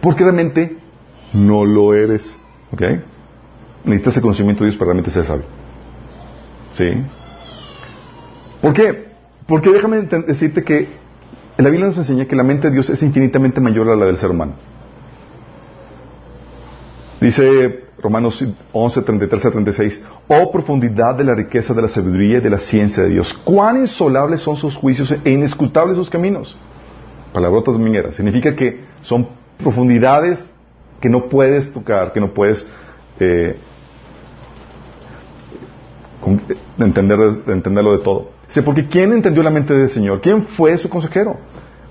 S1: Porque realmente no lo eres. ¿Ok? Necesitas el conocimiento de Dios para realmente ser sabio. ¿Sí? ¿Por qué? Porque déjame decirte que la Biblia nos enseña que la mente de Dios es infinitamente mayor a la del ser humano. Dice Romanos 11, 33 a 36, oh profundidad de la riqueza de la sabiduría y de la ciencia de Dios, cuán insolables son sus juicios e inescrutables sus caminos. Palabrotas mineras. Significa que son profundidades que no puedes tocar, que no puedes eh, entender, entenderlo de todo. Dice, porque ¿quién entendió la mente del Señor? ¿Quién fue su consejero?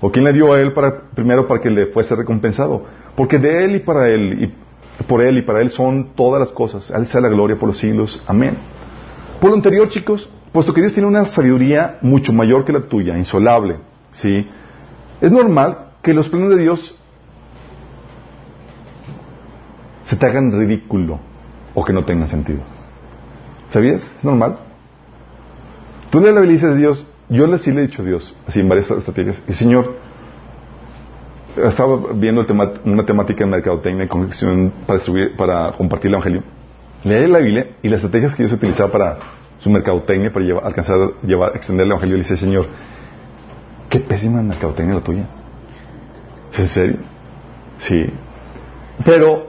S1: ¿O quién le dio a él para, primero para que le fuese recompensado? Porque de él y para él, y por él y para él son todas las cosas. A él sea la gloria por los siglos. Amén. Por lo anterior, chicos, puesto que Dios tiene una sabiduría mucho mayor que la tuya, insolable, ¿sí? Es normal que los planes de Dios se te hagan ridículo o que no tengan sentido. ¿Sabías? Es normal. Tú le dices a Dios, yo le, sí le he dicho a Dios, así en varias estrategias, y Señor, estaba viendo una temática en mercadotecnia para, para compartir el Evangelio. Lee la Biblia y las estrategias que Dios utilizaba para su mercadotecnia, para llevar, alcanzar, llevar, extender el Evangelio, le dice, Señor, qué pésima mercadotecnia la tuya. ¿Es en serio? Sí. Pero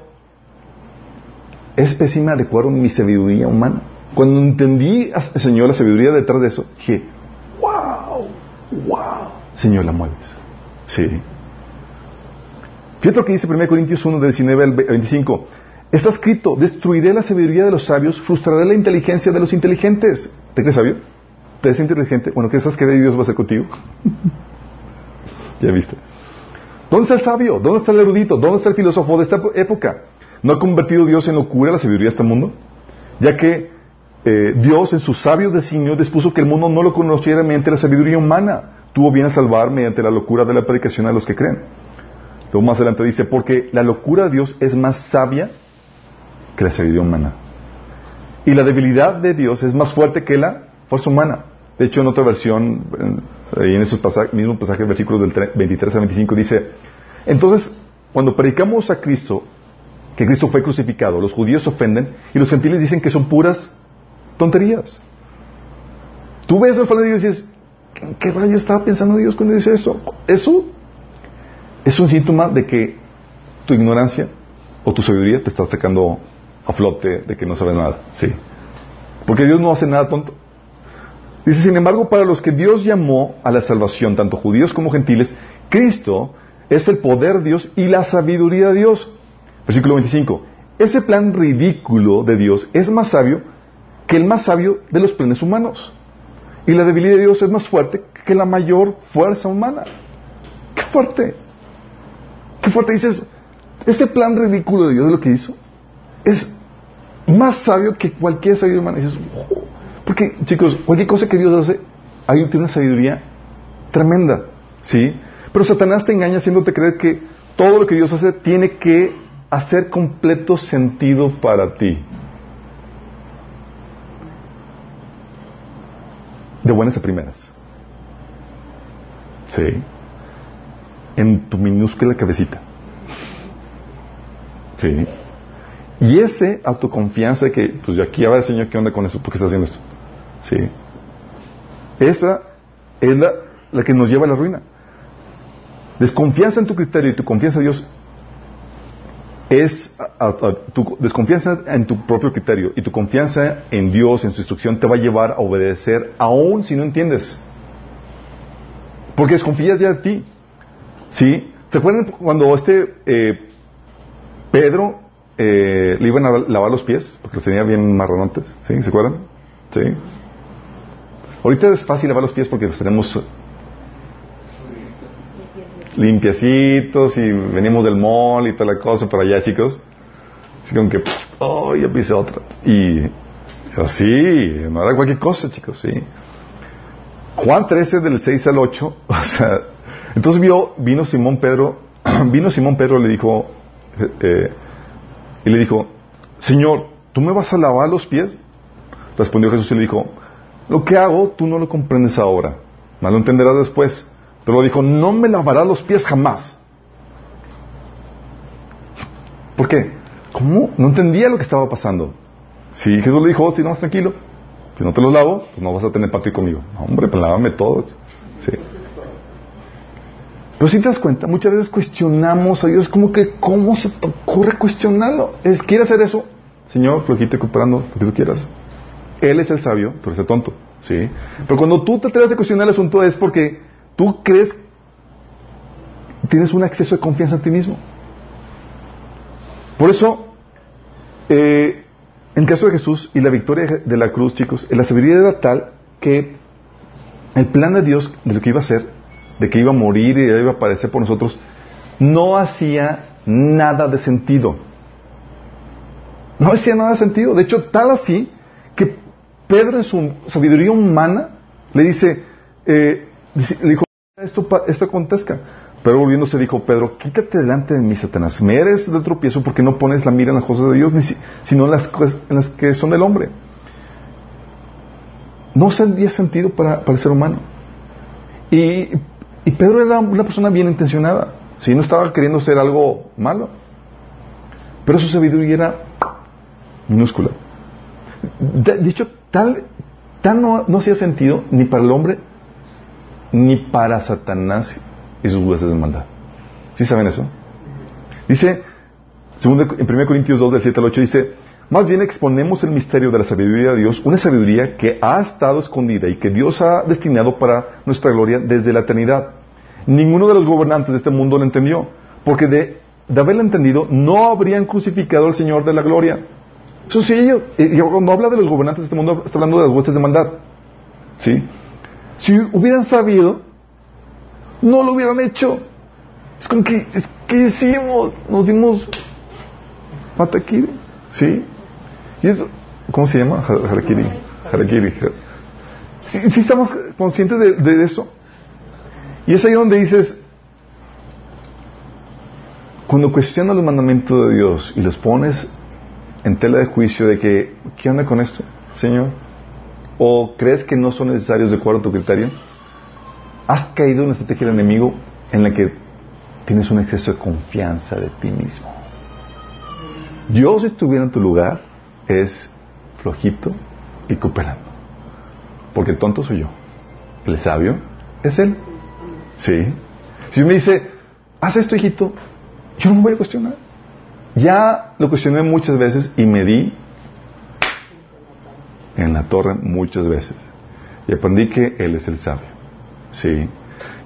S1: es pésima de mi sabiduría humana. Cuando entendí, Señor, la sabiduría detrás de eso, dije, wow, wow, Señor, la mueves. Sí. Fíjate lo que dice 1 Corintios 1, del 19 al 25. Está escrito, destruiré la sabiduría de los sabios, frustraré la inteligencia de los inteligentes. ¿Te crees sabio? ¿Te crees inteligente? Bueno, ¿qué sabes que Dios va a hacer contigo? ya viste. ¿Dónde está el sabio? ¿Dónde está el erudito? ¿Dónde está el filósofo de esta época? ¿No ha convertido Dios en locura la sabiduría de este mundo? Ya que eh, Dios en su sabio designio dispuso que el mundo no lo conociera mediante la sabiduría humana. Tuvo bien a salvar mediante la locura de la predicación a los que creen. Luego más adelante dice, porque la locura de Dios es más sabia que la sabiduría humana. Y la debilidad de Dios es más fuerte que la fuerza humana. De hecho, en otra versión, en esos pasajes, mismo pasaje, versículos del 23 al 25, dice, entonces, cuando predicamos a Cristo, que Cristo fue crucificado, los judíos ofenden y los gentiles dicen que son puras tonterías. Tú ves al de Dios y dices, ¿qué rayo estaba pensando Dios cuando dice eso? Eso es un síntoma de que tu ignorancia o tu sabiduría te está sacando a flote de que no sabes nada. Sí. Porque Dios no hace nada tonto. Dice, sin embargo, para los que Dios llamó a la salvación, tanto judíos como gentiles, Cristo es el poder de Dios y la sabiduría de Dios. Versículo 25. Ese plan ridículo de Dios es más sabio que el más sabio de los planes humanos. Y la debilidad de Dios es más fuerte que la mayor fuerza humana. ¡Qué fuerte! ¡Qué fuerte! Dices, ese plan ridículo de Dios de lo que hizo es más sabio que cualquier sabiduría humana. dices, porque chicos, cualquier cosa que Dios hace, ahí tiene una sabiduría tremenda. ¿Sí? Pero Satanás te engaña haciéndote creer que todo lo que Dios hace tiene que hacer completo sentido para ti. De buenas a primeras. Sí. En tu minúscula cabecita. Sí. Y ese autoconfianza que, pues yo aquí a ver, Señor, ¿qué onda con eso? ¿Por qué haciendo esto? Sí. Esa es la, la que nos lleva a la ruina. Desconfianza en tu criterio y tu confianza en Dios es tu desconfianza en tu propio criterio y tu confianza en Dios, en su instrucción, te va a llevar a obedecer aún si no entiendes. Porque desconfías ya de ti. ¿Sí? ¿Se acuerdan cuando este eh, Pedro eh, le iban a lavar los pies? Porque los tenía bien marronotes. ¿Sí? ¿Se acuerdan? ¿Sí? Ahorita es fácil lavar los pies porque los tenemos limpiecitos y venimos del mall y toda la cosa por allá, chicos. Así como que, oh, ya pise otra. Y así, no era cualquier cosa, chicos, sí. Juan 13 del 6 al 8, o sea, entonces vio, vino Simón Pedro, vino Simón Pedro le dijo, eh, eh, y le dijo, Señor, ¿tú me vas a lavar los pies? Respondió Jesús y le dijo, lo que hago tú no lo comprendes ahora, más lo entenderás después. Pero dijo, no me lavará los pies jamás. ¿Por qué? ¿Cómo? No entendía lo que estaba pasando. Si Jesús le dijo, oh, si no, tranquilo, si no te los lavo, pues no vas a tener parte conmigo. Hombre, pues lávame todo. Sí. Pero si te das cuenta, muchas veces cuestionamos a Dios como que, ¿cómo se te ocurre cuestionarlo? Es, ¿quiere hacer eso? Señor, flojito cooperando, lo que tú quieras. Él es el sabio, pero es el tonto. ¿sí? Pero cuando tú te atreves a cuestionar el asunto es porque tú crees, tienes un acceso de confianza en ti mismo. Por eso, eh, en caso de Jesús y la victoria de la cruz, chicos, la sabiduría era tal que el plan de Dios de lo que iba a hacer, de que iba a morir y iba a aparecer por nosotros, no hacía nada de sentido. No hacía nada de sentido. De hecho, tal así que Pedro en su sabiduría humana le dice, eh, le dijo, esto, esto acontezca. Pero volviéndose dijo Pedro, quítate delante de mí, Satanás. Me eres de tropiezo porque no pones la mira en las cosas de Dios, ni sino en las, en las que son del hombre. No había sentido para, para, el ser humano. Y, y, Pedro era una persona bien intencionada. Si no estaba queriendo hacer algo malo. Pero su sabiduría era minúscula. De, hecho, tal, tal no, no hacía sentido ni para el hombre ni para Satanás y sus huesos de maldad. ¿Sí saben eso? Dice, segundo, en 1 Corintios 2, del 7 al 8, dice, más bien exponemos el misterio de la sabiduría de Dios, una sabiduría que ha estado escondida y que Dios ha destinado para nuestra gloria desde la eternidad. Ninguno de los gobernantes de este mundo lo entendió, porque de, de haberlo entendido no habrían crucificado al Señor de la gloria. Eso sí, ellos, cuando habla de los gobernantes de este mundo, está hablando de las huestes de maldad. ¿Sí? Si hubieran sabido, no lo hubieran hecho. Es como que, ¿qué hicimos? Nos dimos matakiri, ¿sí? Y eso, ¿cómo se llama? Harakiri. Harakiri. Sí, estamos conscientes de, de, eso. Y es ahí donde dices, cuando cuestionas los mandamientos de Dios y los pones en tela de juicio de que, ¿qué onda con esto, Señor? ¿O crees que no son necesarios de acuerdo a tu criterio? has caído en una estrategia del enemigo en la que tienes un exceso de confianza de ti mismo. Dios, si estuviera en tu lugar, es flojito y cooperando. Porque el tonto soy yo. El sabio es Él. Sí. Si me dice, haz esto, hijito, yo no me voy a cuestionar. Ya lo cuestioné muchas veces y me di en la torre muchas veces. Y aprendí que Él es el sabio. Sí.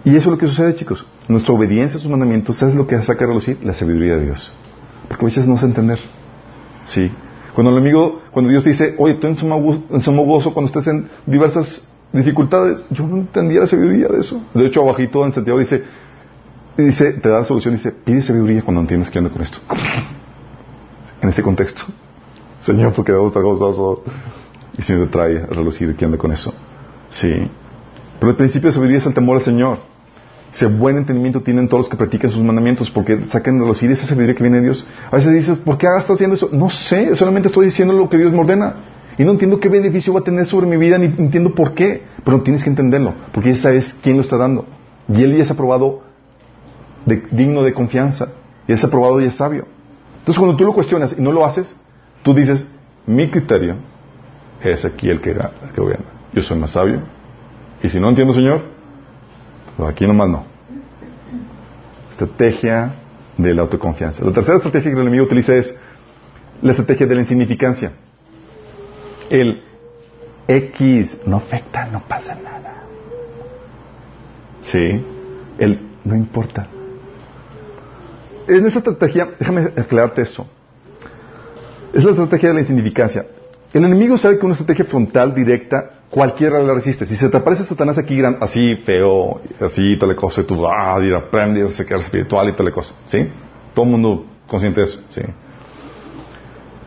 S1: Y eso es lo que sucede, chicos. Nuestra obediencia a sus mandamientos, ¿sabes lo que saca a relucir? La sabiduría de Dios. Porque a veces no sé entender. Sí. Cuando el amigo, cuando Dios dice, oye, tú en sumo gozo cuando estés en diversas dificultades, yo no entendía la sabiduría de eso. De hecho, abajito en Santiago dice, dice, te da la solución, dice, pide sabiduría cuando entiendes qué anda con esto. En ese contexto. Señor, porque debo estar gozoso. Y se me trae a relucir qué anda con eso. Sí. Pero el principio de sabiduría es el temor al Señor. Ese buen entendimiento tienen todos los que practican sus mandamientos, porque sacan de los esa sabiduría que viene de Dios. A veces dices, ¿por qué estás haciendo eso? No sé, solamente estoy diciendo lo que Dios me ordena. Y no entiendo qué beneficio va a tener sobre mi vida, ni entiendo por qué. Pero tienes que entenderlo, porque ya sabes quién lo está dando. Y Él ya es aprobado digno de confianza. Y es aprobado y es sabio. Entonces cuando tú lo cuestionas y no lo haces, tú dices, mi criterio es aquí el que, el que. Yo soy más sabio, y si no entiendo, Señor, pues aquí nomás no. Estrategia de la autoconfianza. La tercera estrategia que el enemigo utiliza es la estrategia de la insignificancia. El X no afecta, no pasa nada. Sí, el no importa. En esta estrategia, déjame aclararte eso. Es la estrategia de la insignificancia. El enemigo sabe que una estrategia frontal, directa, cualquiera le resiste. Si se te aparece Satanás aquí, así feo, así, tal cosa, y tú, ah, y aprendes, se queda espiritual y tal cosa, ¿sí? Todo el mundo consciente de eso, ¿sí?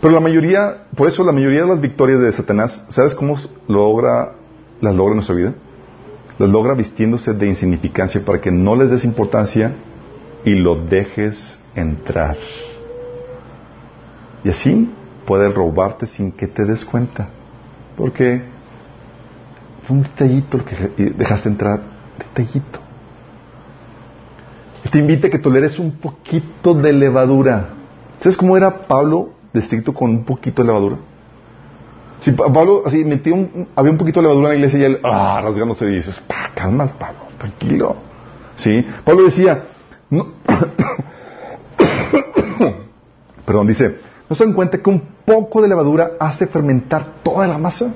S1: Pero la mayoría, por eso la mayoría de las victorias de Satanás, ¿sabes cómo logra, las logra en nuestra vida? Las logra vistiéndose de insignificancia para que no les des importancia y lo dejes entrar. Y así puede robarte sin que te des cuenta. Porque un detallito lo que dejaste entrar, detallito. Te invita a que toleres un poquito de levadura. ¿Sabes cómo era Pablo de estricto con un poquito de levadura? Si Pa- Pablo así metía un, había un poquito de levadura en la iglesia y él, ah, rasgándose y dices, pa, calma, Pablo, tranquilo. Sí, Pablo decía, no, perdón, dice, ¿no se dan cuenta que un poco de levadura hace fermentar toda la masa?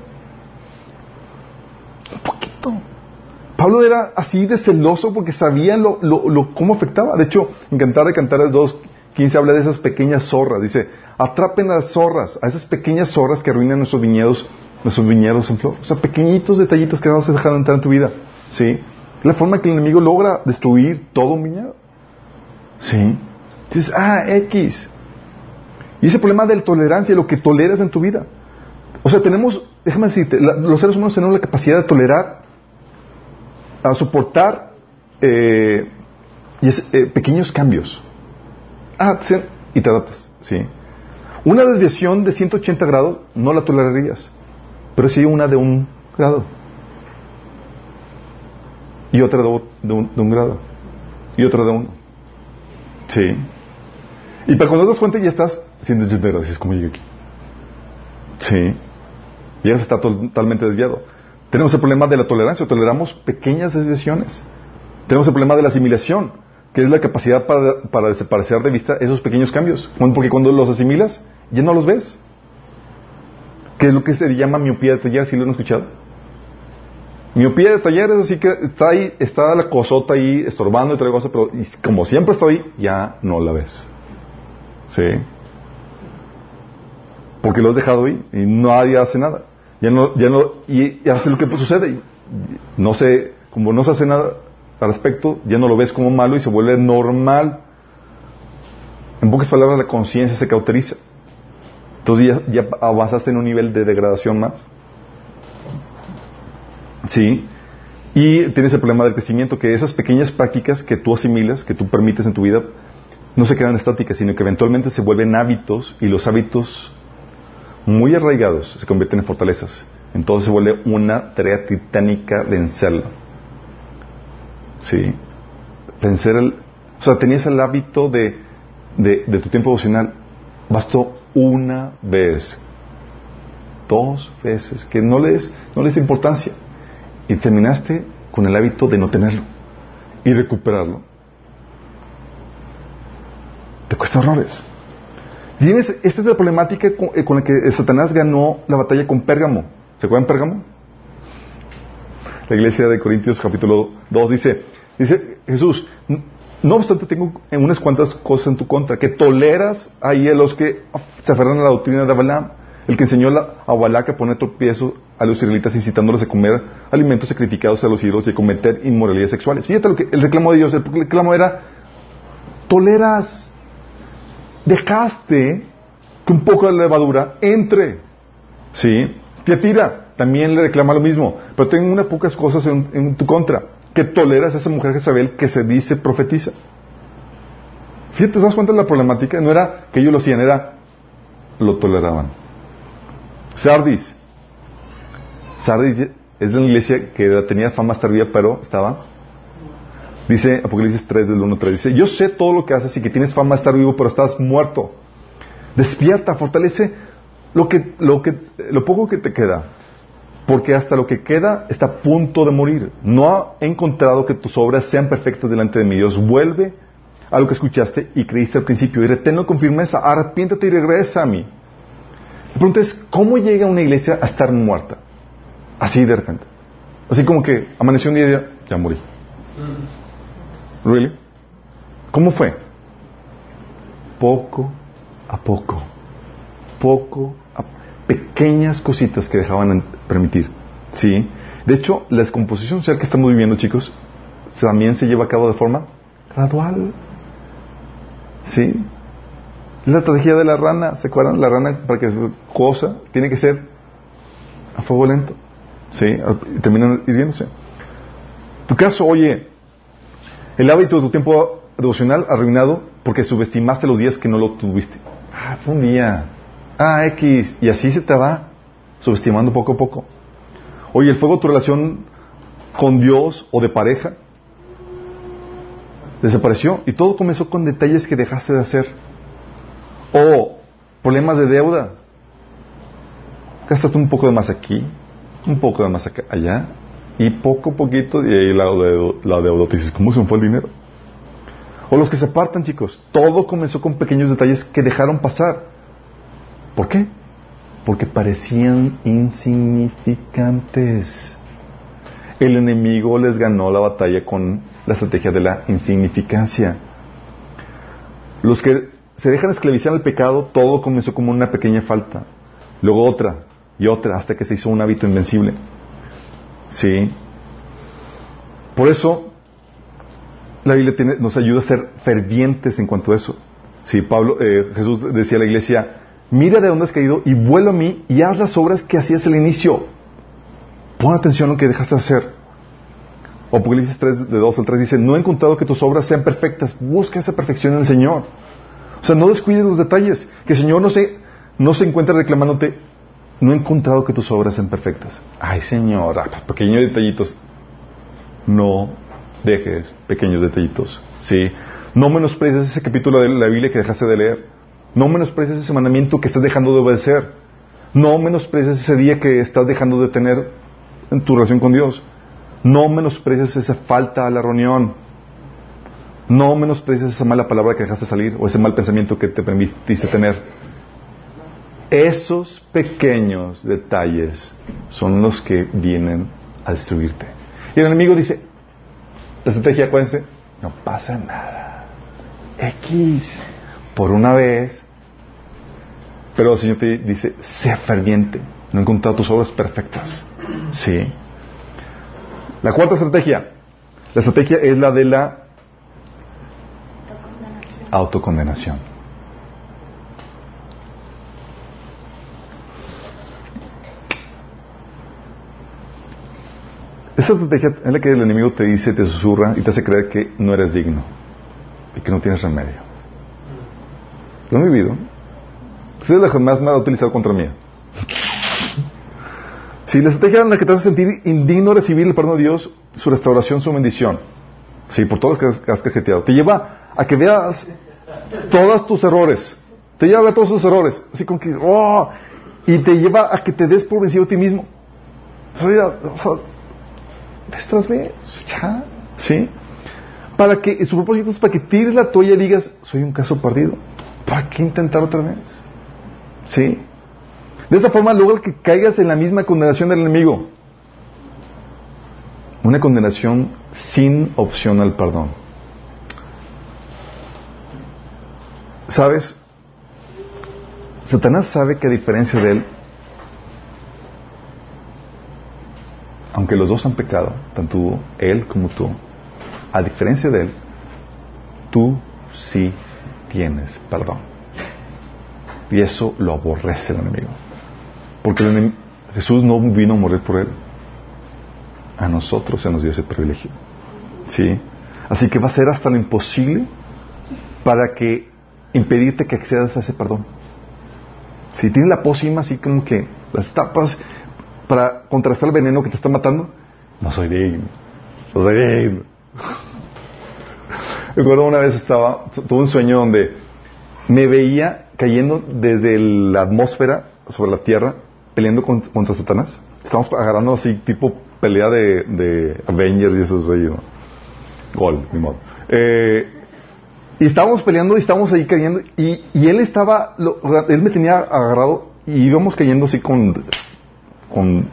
S1: Un poquito. Pablo era así de celoso porque sabía lo, cómo afectaba. De hecho, en Cantar de Cantares 2, 15 habla de esas pequeñas zorras. Dice, atrapen las zorras, a esas pequeñas zorras que arruinan nuestros viñedos, nuestros viñedos en flor. O sea, pequeñitos detallitos que vas a dejar de entrar en tu vida. ¿Sí? La forma que el enemigo logra destruir todo un viñedo. ¿Sí? Dices, ah, X. Y ese problema de la tolerancia, lo que toleras en tu vida. O sea, tenemos, déjame decirte, los seres humanos tenemos la capacidad de tolerar, a soportar eh, y eh, pequeños cambios. Ah, y te adaptas, sí. Una desviación de 180 grados no la tolerarías, pero sí una de un grado. Y otra de, de un, de un grado. Y otra de uno. Sí. Y para cuando te das cuenta ya estás 180 grados. Dices, ¿cómo llegué aquí? Sí. Ya se está to- totalmente desviado. Tenemos el problema de la tolerancia. Toleramos pequeñas desviaciones. Tenemos el problema de la asimilación, que es la capacidad para, para desaparecer de vista esos pequeños cambios. Porque cuando los asimilas, ya no los ves. Que es lo que se llama miopía de taller, si lo han escuchado. Miopía de taller es así que está ahí, está la cosota ahí estorbando y otra cosa, pero como siempre está ahí, ya no la ves. ¿Sí? Porque lo has dejado ahí y nadie hace nada. Ya no, ya no, y, y hace lo que sucede. Y- No sé, como no se hace nada al respecto, ya no lo ves como malo y se vuelve normal. En pocas palabras, la conciencia se cauteriza. Entonces ya, ya avanzaste en un nivel de degradación más. Sí. Y tienes el problema del crecimiento, que esas pequeñas prácticas que tú asimilas, que tú permites en tu vida, no se quedan estáticas, sino que eventualmente se vuelven hábitos y los hábitos muy arraigados se convierten en fortalezas. Entonces se vuelve una tarea titánica vencerlo. Sí. Vencer el... O sea, tenías el hábito de, de, de tu tiempo devocional. Bastó una vez. Dos veces. Que no les, no les importancia. Y terminaste con el hábito de no tenerlo. Y recuperarlo. Te cuesta esta es la problemática con, eh, con la que Satanás ganó la batalla con Pérgamo. ¿Se acuerdan Pérgamo? La iglesia de Corintios capítulo 2 dice, dice Jesús, no obstante tengo unas cuantas cosas en tu contra, que toleras ahí a los que se aferran a la doctrina de Balaam, el que enseñó a Balac a poner tropiezo a los israelitas incitándolos a comer alimentos sacrificados a los ídolos y a cometer inmoralidades sexuales. Fíjate lo que el reclamo de Dios, el reclamo era, toleras, dejaste que un poco de levadura entre. ¿Sí? Tiatira también le reclama lo mismo, pero tengo unas pocas cosas en, tu contra, que toleras a esa mujer Jezabel que se dice profetiza. Fíjate, ¿te das cuenta de la problemática? No era que ellos lo hacían, era lo toleraban. Sardis. Sardis es una iglesia que tenía fama tardía, pero estaba. Dice Apocalipsis 3 del 1 3. Dice, yo sé todo lo que haces y que tienes fama de estar vivo, pero estás muerto. Despierta, fortalece lo que, lo que, lo poco que te queda. Porque hasta lo que queda está a punto de morir. No he encontrado que tus obras sean perfectas delante de mí. Dios vuelve a lo que escuchaste y creíste al principio y reténlo con firmeza. Arrepiéntate y regresa a mí. La pregunta es, ¿cómo llega una iglesia a estar muerta? Así de repente. Así como que amaneció un día y ya, ya morí. ¿Really? ¿Cómo fue? Poco a poco. Poco a pequeñas cositas que dejaban permitir. ¿Sí? De hecho, la descomposición social que estamos viviendo, chicos, también se lleva a cabo de forma gradual. ¿Sí? La estrategia de la rana, ¿se acuerdan? La rana, para que se cosa, tiene que ser a fuego lento. ¿Sí? Terminan hirviéndose. Tu caso, oye, el hábito de tu tiempo devocional arruinado porque subestimaste los días que no lo tuviste. Ah, fue un día. Ah, X. Y así se te va subestimando poco a poco. Oye, el fuego de tu relación con Dios o de pareja desapareció y todo comenzó con detalles que dejaste de hacer. O problemas de deuda. Gastaste un poco de más aquí, un poco de más allá, y poco a poquito, y ahí la deuda, la dices, ¿cómo se me fue el dinero? O los que se apartan, chicos. Todo comenzó con pequeños detalles que dejaron pasar. ¿Por qué? Porque parecían insignificantes. El enemigo les ganó la batalla con la estrategia de la insignificancia. Los que se dejan esclavizar al pecado, todo comenzó como una pequeña falta, luego otra y otra, hasta que se hizo un hábito invencible. ¿Sí? Por eso, la Biblia nos ayuda a ser fervientes en cuanto a eso. Sí, Pablo, eh, Jesús decía a la iglesia, mira de dónde has caído y vuelve a mí y haz las obras que hacías al inicio. Pon atención a lo que dejaste de hacer. Apocalipsis 3, de 2 al 3 dice, no he encontrado que tus obras sean perfectas, busca esa perfección en el Señor. O sea, no descuides los detalles, que el Señor no se, no se encuentra reclamándote, no he encontrado que tus obras sean perfectas. Ay, Señor, pequeños detallitos. No dejes pequeños detallitos, ¿sí? No menosprecies ese capítulo de la Biblia que dejaste de leer. No menosprecies ese mandamiento que estás dejando de obedecer. No menosprecies ese día que estás dejando de tener en tu relación con Dios. No menosprecies esa falta a la reunión. No menosprecies esa mala palabra que dejaste salir o ese mal pensamiento que te permitiste tener. Esos pequeños detalles son los que vienen a destruirte. Y el enemigo dice, la estrategia, acuérdense, no pasa nada. X, por una vez. Pero el Señor te dice, sea ferviente. No he encontrado tus obras perfectas. Sí. La cuarta estrategia. La estrategia es la de la autocondenación. Esa estrategia es la que el enemigo te dice, te susurra y te hace creer que no eres digno y que no tienes remedio. ¿Lo han vivido? Ustedes la jamás me ha utilizado contra mí. Si la estrategia en la que te hace sentir indigno recibir el perdón de Dios, su restauración, su bendición, sí, por todos los que has cajeteado, te lleva a que veas todos tus errores, te lleva a ver todos tus errores, así como que, oh, y te lleva a que te des por vencido a ti mismo. Estás bien, ya, ¿sí? Para que, su propósito es para que tires la toalla y digas, soy un caso perdido. ¿Para qué intentar otra vez? ¿Sí? De esa forma logra que caigas en la misma condenación del enemigo. Una condenación sin opción al perdón. ¿Sabes? Satanás sabe que a diferencia de él, aunque los dos han pecado, tanto él como tú, a diferencia de él, tú sí tienes perdón. Y eso lo aborrece el enemigo. Porque Jesús no vino a morir por él. A nosotros se nos dio ese privilegio. ¿Sí? Así que va a ser hasta lo imposible para que impedirte que accedas a ese perdón. Si tienes la pócima así como que las tapas para contrastar el veneno que te está matando, no soy digno. No soy digno. Recuerdo una vez estaba, tuve un sueño donde me veía cayendo desde la atmósfera sobre la tierra, peleando contra Satanás. Estamos agarrando así, tipo pelea de, de Avengers y eso ahí, ¿no? Gol, mi modo. Eh, y estábamos peleando y estábamos ahí cayendo y, y él estaba, él me tenía agarrado y íbamos cayendo así con, con,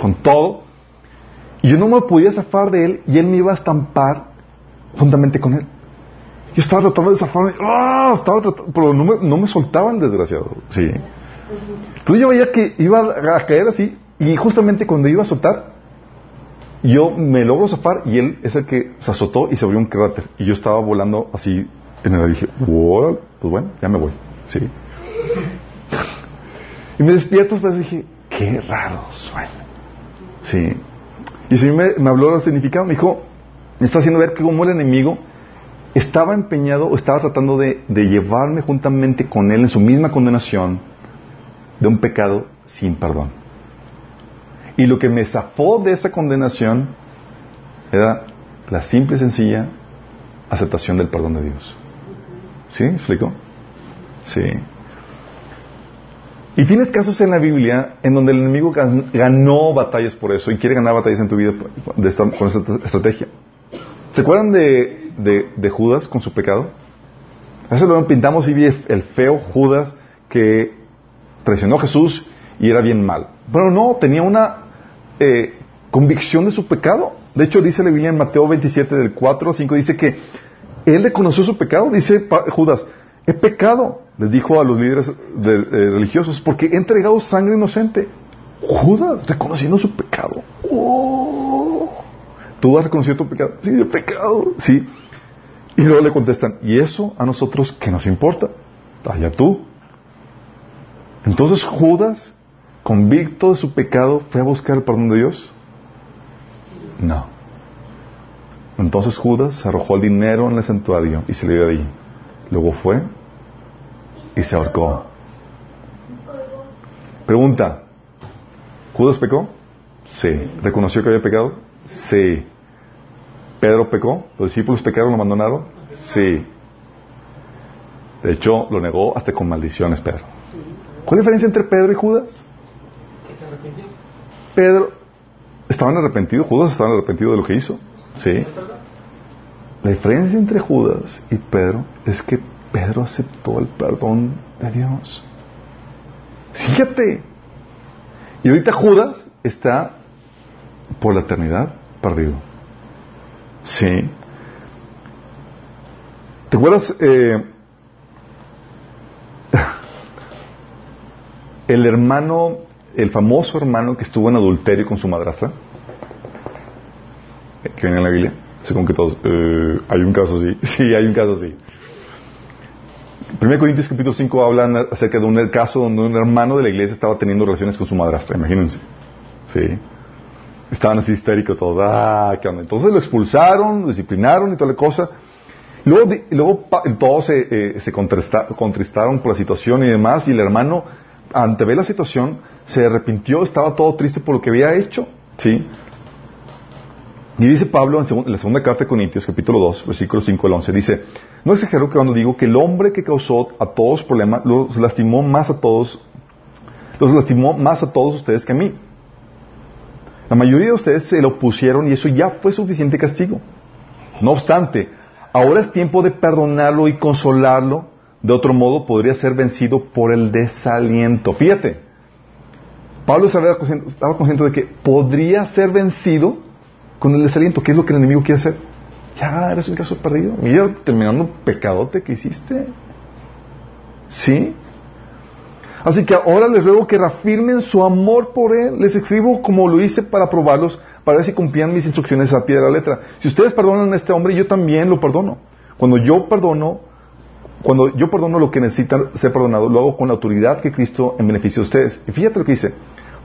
S1: con todo. Y yo no me podía zafar de él y él me iba a estampar juntamente con él. Yo estaba tratando de zafarme, ¡ah! estaba tratando, pero no me, no me soltaba el desgraciado. Sí. Entonces yo veía que iba a caer así y justamente cuando iba a soltar, yo me logro zafar y él es el que se azotó y se abrió un cráter. Y yo estaba volando así en el dije, pues bueno, ya me voy. Sí. Y me despierto, pues dije, qué raro suena. Sí. Y si me, me habló del significado, me dijo, me está haciendo ver que como el enemigo estaba empeñado o estaba tratando de, de llevarme juntamente con él en su misma condenación de un pecado sin perdón. Y lo que me zafó de esa condenación era la simple y sencilla aceptación del perdón de Dios. ¿Sí? ¿Explico? Sí. Y tienes casos en la Biblia en donde el enemigo ganó batallas por eso y quiere ganar batallas en tu vida con esta estrategia. ¿Se acuerdan de, Judas con su pecado? Eso lo pintamos y vi el feo Judas que traicionó a Jesús y era bien mal. Pero no, tenía una eh, convicción de su pecado. De hecho, dice la Biblia en Mateo 27, del 4 al 5, dice que él reconoció su pecado. Dice Judas, he pecado, les dijo a los líderes eh, religiosos, porque he entregado sangre inocente. Judas, reconociendo su pecado. Oh. ¿Tú has reconocido tu pecado? Sí, he pecado. Sí. Y luego le contestan, ¿y eso a nosotros qué nos importa? Allá tú. Entonces Judas, convicto de su pecado, fue a buscar el perdón de Dios. No. Entonces Judas arrojó el dinero en el santuario y se le dio de allí. Luego fue y se ahorcó. Pregunta, ¿Judas pecó? Sí. ¿Reconoció que había pecado? Sí. ¿Pedro pecó? ¿Los discípulos pecaron, lo abandonaron? Sí. De hecho, lo negó hasta con maldiciones, Pedro. ¿Cuál es la diferencia entre Pedro y Judas? Pedro, ¿estaban arrepentidos? ¿Judas estaban arrepentidos de lo que hizo? Sí. La diferencia entre Judas y Pedro es que Pedro aceptó el perdón de Dios. Fíjate. Y ahorita Judas está por la eternidad perdido. Sí. ¿Te acuerdas? Eh, el hermano, el famoso hermano que estuvo en adulterio con su madrastra, que viene en la Biblia, según que todos, eh, hay un caso así, sí, hay un caso así. 1 Corintios capítulo 5 hablan acerca de un caso donde un hermano de la iglesia estaba teniendo relaciones con su madrastra, imagínense. Sí. Estaban así histéricos todos, ah, qué onda. Entonces lo expulsaron, lo disciplinaron y toda la cosa. Luego, luego todos se, eh, se contristaron por la situación y demás, y el hermano ante ver la situación, se arrepintió, estaba todo triste por lo que había hecho. ¿sí? Y dice Pablo en, la segunda carta de Corintios, capítulo 2, versículos 5 al 11, dice, no exagero que cuando digo que el hombre que causó a todos problemas los lastimó más a todos, los lastimó más a todos ustedes que a mí. La mayoría de ustedes se lo opusieron y eso ya fue suficiente castigo. No obstante, ahora es tiempo de perdonarlo y consolarlo de otro modo, podría ser vencido por el desaliento. Fíjate, Pablo estaba consciente, de que podría ser vencido con el desaliento. ¿Qué es lo que el enemigo quiere hacer? Ya, eres un caso perdido. Mira, terminando pecadote que hiciste. ¿Sí? Así que ahora les ruego que reafirmen su amor por Él. Les escribo como lo hice para probarlos, para ver si cumplían mis instrucciones a pie de la letra. Si ustedes perdonan a este hombre, yo también lo perdono. Cuando yo perdono, cuando yo perdono lo que necesita ser perdonado, lo hago con la autoridad que Cristo en beneficio de ustedes. Y fíjate lo que dice,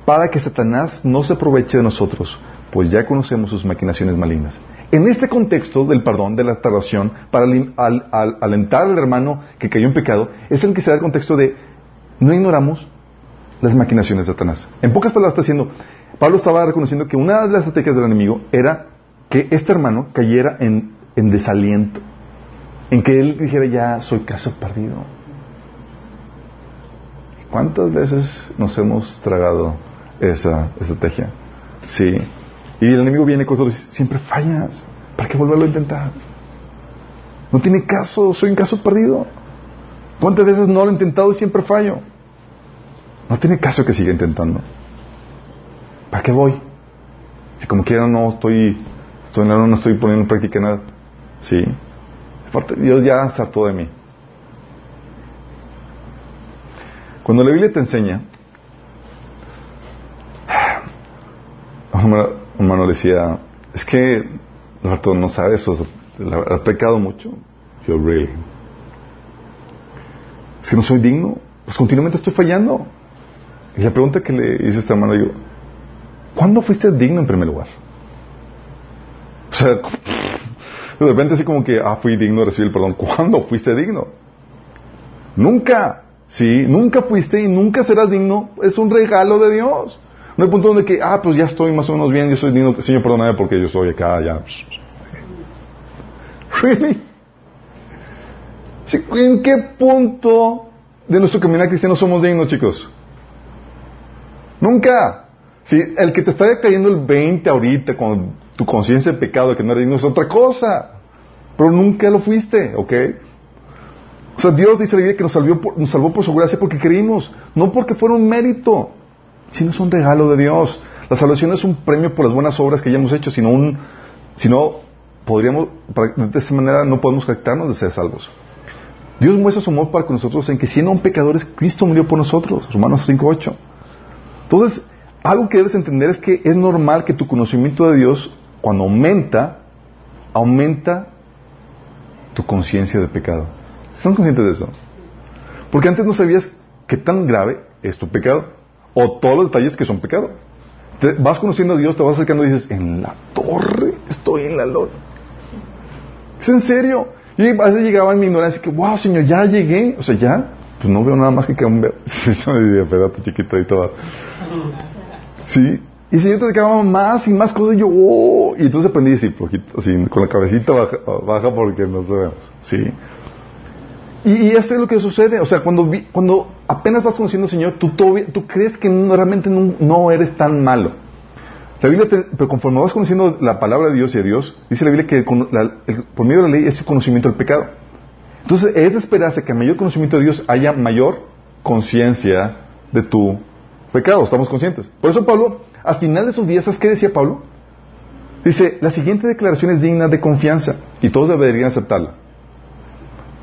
S1: para que Satanás no se aproveche de nosotros, pues ya conocemos sus maquinaciones malignas. En este contexto del perdón, de la tardación, para alentar al hermano que cayó en pecado, es el que se da el contexto de no ignoramos las maquinaciones de Satanás. En pocas palabras está diciendo, Pablo estaba reconociendo que una de las estrategias del enemigo era que este hermano cayera en desaliento en que él dijera ya soy caso perdido. ¿Cuántas veces nos hemos tragado esa estrategia? Sí. Y el enemigo viene con nosotros siempre fallas. ¿Para qué volverlo a intentar? No tiene caso, soy un caso perdido. ¿Cuántas veces no lo he intentado y siempre fallo? No tiene caso que siga intentando. ¿Para qué voy? Si como quiera no estoy, estoy no estoy poniendo en práctica nada. Sí. Dios ya se de mí. Cuando la Biblia te enseña, un hermano le decía, es que no sabe eso, ha pecado mucho. Yo, really. Es que no soy digno, pues continuamente estoy fallando. Y la pregunta que le hice a este hermano, digo, ¿cuándo fuiste digno en primer lugar? O sea, de repente así como que, ah, fui digno de recibir el perdón. ¿Cuándo fuiste digno? Nunca. Sí, nunca fuiste y nunca serás digno. Es un regalo de Dios. No hay punto donde que, ah, pues ya estoy más o menos bien, yo soy digno. Señor, perdóname porque yo soy acá, ya. ¿Really? ¿En qué punto de nuestro caminar cristiano somos dignos, chicos? Nunca. Si el que te está cayendo el 20 ahorita con tu conciencia de pecado, de que no eres digno, es otra cosa. Pero nunca lo fuiste, ¿ok? O sea, Dios dice la Biblia que nos salvó, por, nos salvó por su porque creímos, no porque fuera un mérito, sino es un regalo de Dios. La salvación no es un premio por las buenas obras que hayamos hecho, sino un, sino podríamos, de esa manera no podemos jactarnos de ser salvos. Dios muestra su amor para con nosotros en que siendo un pecadores, Cristo murió por nosotros. Romanos 5.8. Entonces, algo que debes entender es que es normal que tu conocimiento de Dios, cuando aumenta, aumenta tu conciencia de pecado. ¿Están conscientes de eso? Porque antes no sabías qué tan grave es tu pecado o todos los detalles que son pecado. Te vas conociendo a Dios, te vas acercando y dices, en la torre, estoy en la lona. Es en serio. Y a veces llegaba en mi ignorancia que, wow, Señor, ya llegué. O sea, ya, pues no veo nada más que diría, espérate, chiquito, y todo. Sí. Y el Señor te sacaba más y más cosas. Y yo, oh. Y entonces aprendí a decir, poquito, así, con la cabecita baja, baja porque no sabemos. Sí. Y, y, eso es lo que sucede. O sea, cuando, cuando apenas vas conociendo al Señor, tú, tú, tú crees que realmente no, no, eres tan malo. La Biblia te, pero conforme vas conociendo la palabra de Dios y a Dios, dice la Biblia que por medio de la ley es el conocimiento del pecado. Entonces, es de esperarse que a mayor conocimiento de Dios haya mayor conciencia de tu pecado. Estamos conscientes. Por eso, Pablo, al final de sus días, ¿sabes qué decía Pablo? Dice: La siguiente declaración es digna de confianza y todos deberían aceptarla.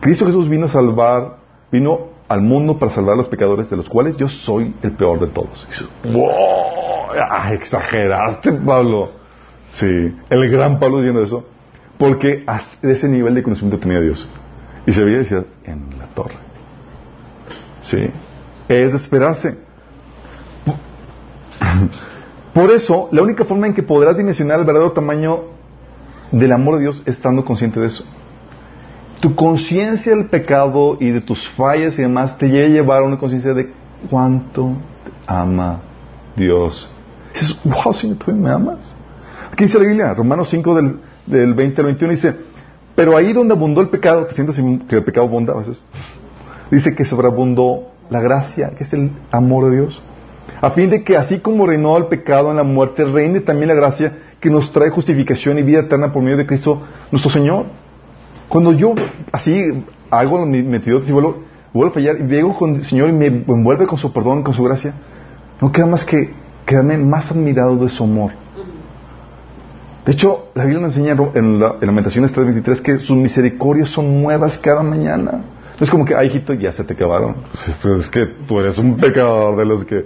S1: Cristo Jesús vino a salvar, vino al mundo para salvar a los pecadores, de los cuales yo soy el peor de todos. ¡Wow! Exageraste, Pablo. Sí, el gran Pablo diciendo eso, porque ese nivel de conocimiento tenía Dios. Y se veía y decía, en la torre. Sí, es esperarse. Por eso, la única forma en que podrás dimensionar el verdadero tamaño del amor de Dios es estando consciente de eso tu conciencia del pecado y de tus fallas y demás te llega a llevar a una conciencia de cuánto ama Dios. Y dices, wow, Señor, tú me amas. Aquí dice la Biblia, Romanos 5 del, del 20 al 21 dice, pero ahí donde abundó el pecado, te sientes que el pecado abunda a veces, dice que sobreabundó la gracia, que es el amor de Dios. A fin de que así como reinó el pecado en la muerte, reine también la gracia que nos trae justificación y vida eterna por medio de Cristo nuestro Señor. Cuando yo así hago mi metido y vuelvo, vuelvo a fallar y llego con el Señor y me envuelve con su perdón, con su gracia, no queda más que quedarme más admirado de su amor. De hecho, la Biblia nos enseña en, la, en Lamentaciones 3.23 que sus misericordias son nuevas cada mañana. Es como que, ay, hijito, ya se te acabaron. Es que tú eres un pecador de los que,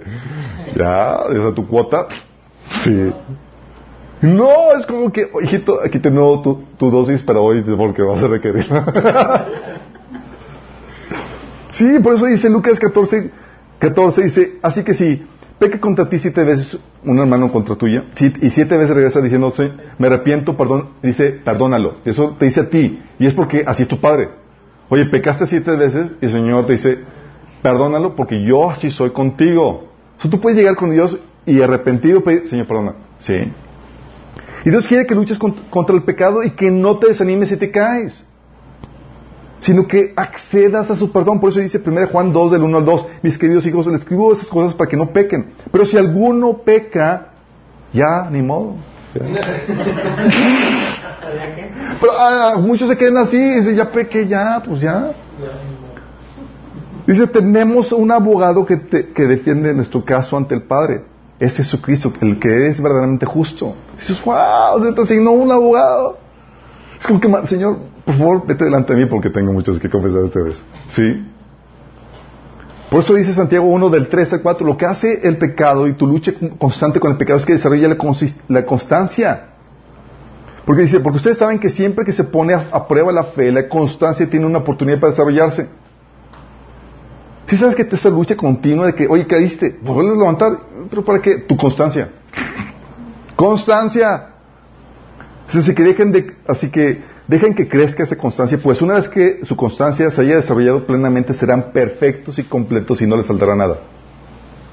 S1: ya, esa tu cuota. Sí. No, es como que, hijito, aquí tengo tu, tu dosis para hoy porque vas a requerir. sí, por eso dice Lucas 14, 14, dice, así que si peca contra ti siete veces un hermano contra tuya, y siete veces regresa diciendo, me arrepiento, perdón, dice, perdónalo. Eso te dice a ti, y es porque así es tu padre. Oye, pecaste siete veces y el Señor te dice, perdónalo porque yo así soy contigo. O sea, tú puedes llegar con Dios y arrepentido pedir, Señor, perdona. Sí. Y Dios quiere que luches contra el pecado y que no te desanimes si te caes, sino que accedas a su perdón. Por eso dice 1 Juan 2 del 1 al 2, mis queridos hijos, les escribo esas cosas para que no pequen. Pero si alguno peca, ya, ni modo. Pero ah, muchos se quedan así, y dicen, ya pequé, ya, pues ya. Dice, tenemos un abogado que, te, que defiende nuestro caso ante el Padre. Es Jesucristo, el que es verdaderamente justo. dices, wow, se te asignó un abogado. Es como que, Señor, por favor, vete delante de mí porque tengo muchos que confesar esta vez. ¿Sí? Por eso dice Santiago 1 del 3 al 4, lo que hace el pecado y tu lucha constante con el pecado es que desarrolla la, constancia. Porque dice, porque ustedes saben que siempre que se pone a, a, prueba la fe, la constancia tiene una oportunidad para desarrollarse. Si sabes que te esa lucha continua de que, oye, caíste, pues vuelves a levantar, pero ¿para qué? Tu constancia. constancia. Así que dejen de, así que dejen que crezca esa constancia, pues una vez que su constancia se haya desarrollado plenamente, serán perfectos y completos y no les faltará nada.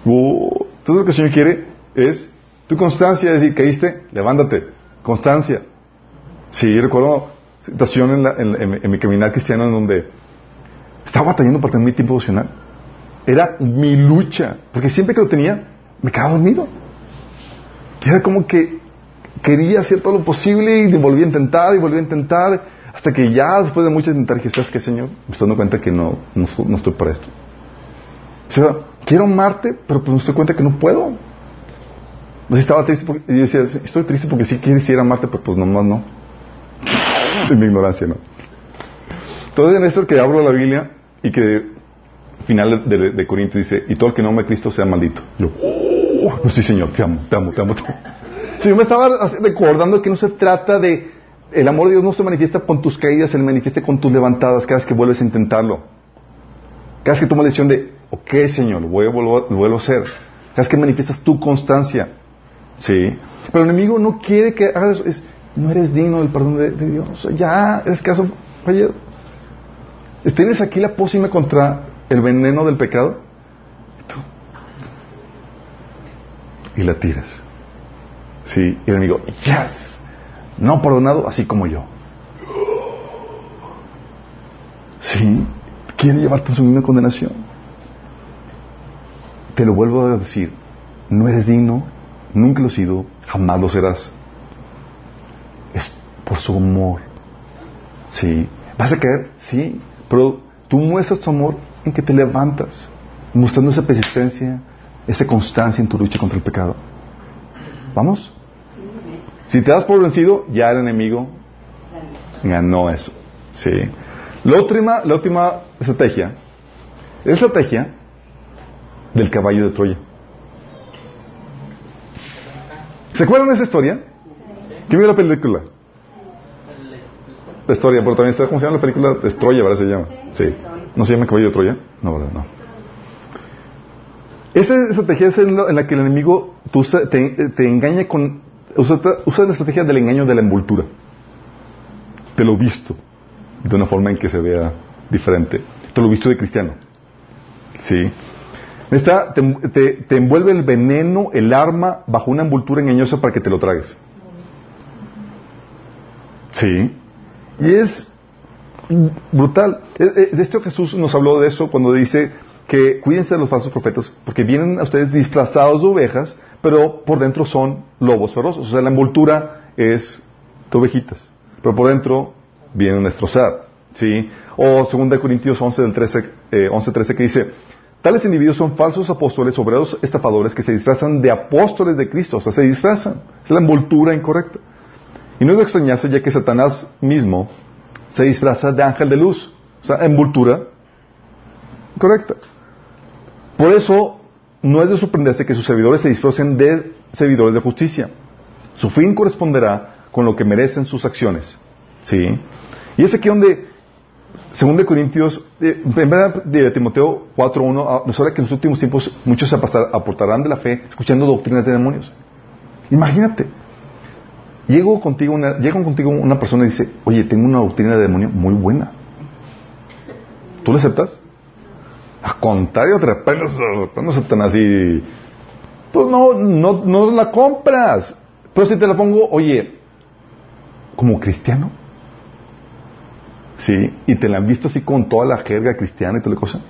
S1: Uh, todo lo que el Señor quiere es tu constancia, es decir, caíste, levántate. Constancia. Sí, recuerdo situación en, la, en mi caminar cristiano en donde estaba batallando para tener mi tiempo devocional. Era mi lucha, porque siempre que lo tenía, me quedaba dormido. Y era como que quería hacer todo lo posible y volví a intentar y volví a intentar, hasta que ya después de mucho intentar dije, ¿sabes qué, Señor? Me estoy dando cuenta que no, no, estoy para esto. Quiero amarte, pero pues me estoy cuenta que no puedo. Entonces estaba triste porque, y yo decía, estoy triste porque sí quisiera amarte, pero pues nomás no. en mi ignorancia, ¿no? Entonces en esto que abro la Biblia y que final de, de, Corintios dice, y todo el que no ame a Cristo sea maldito. Yo, oh, no, sí Señor, te amo, te amo, te amo. Te. Sí, yo me estaba recordando que no se trata de, el amor de Dios no se manifiesta con tus caídas, se manifiesta con tus levantadas cada vez que vuelves a intentarlo. Cada vez que tomas la decisión de, ok Señor, lo vuelvo, lo vuelvo a hacer. Cada vez que manifiestas tu constancia. Sí. Pero el enemigo no quiere que hagas eso. Es, no eres digno del perdón de, Dios. Ya, eres caso fallado. Tienes aquí la pócima contra el veneno del pecado. Y la tiras. Sí, y el enemigo, yes, no perdonado así como yo. Sí, quiere llevarte a su misma condenación. Te lo vuelvo a decir, no eres digno, nunca lo has sido, jamás lo serás. Es por su amor. Sí, vas a caer, sí, pero tú muestras tu amor en que te levantas, mostrando esa persistencia, esa constancia en tu lucha contra el pecado. ¿Vamos? Si te das por vencido, ya el enemigo ganó eso. Sí. La última, la última estrategia es la estrategia del caballo de Troya. ¿Se acuerdan de esa historia? ¿Quién vio la película? La historia, pero también está, ¿cómo se llama la película? De Troya, ¿verdad? Se llama. Sí. ¿No se llama caballo de Troya? No, ¿verdad? No. Esa estrategia es en la que el enemigo te, te engaña con... Usa, la estrategia del engaño de la envoltura. Te lo visto de una forma en que se vea diferente. Te lo visto de cristiano. ¿Sí? Está, te, te, envuelve el veneno, el arma, bajo una envoltura engañosa para que te lo tragues. ¿Sí? Y es brutal. De esto Jesús nos habló de eso cuando dice que cuídense de los falsos profetas porque vienen a ustedes disfrazados de ovejas, pero por dentro son lobos feroces. O sea, la envoltura es de ovejitas, pero por dentro vienen a destrozar. ¿sí? O 2 Corintios 11, del 13, eh, 11, 13 que dice, tales individuos son falsos apóstoles, obreros estafadores que se disfrazan de apóstoles de Cristo, o sea, se disfrazan. Es la envoltura incorrecta. Y no es de extrañarse ya que Satanás mismo se disfraza de ángel de luz. O sea, envoltura correcta. Por eso, no es de sorprenderse que sus servidores se disfracen de servidores de justicia. Su fin corresponderá con lo que merecen sus acciones. ¿Sí? Y es aquí donde, según de Corintios, eh, verdad de Timoteo 4.1, ah, nos habla que en los últimos tiempos muchos se aportarán de la fe escuchando doctrinas de demonios. Imagínate, Llego contigo una, llega contigo una persona y dice, oye, tengo una doctrina de demonio muy buena. ¿Tú la aceptas? A contrario, te reprendes, no Satanás y... Pues no, no, no la compras. Pero si te la pongo, oye, como cristiano, ¿sí? Y te la han visto así con toda la jerga cristiana y toda la cosa.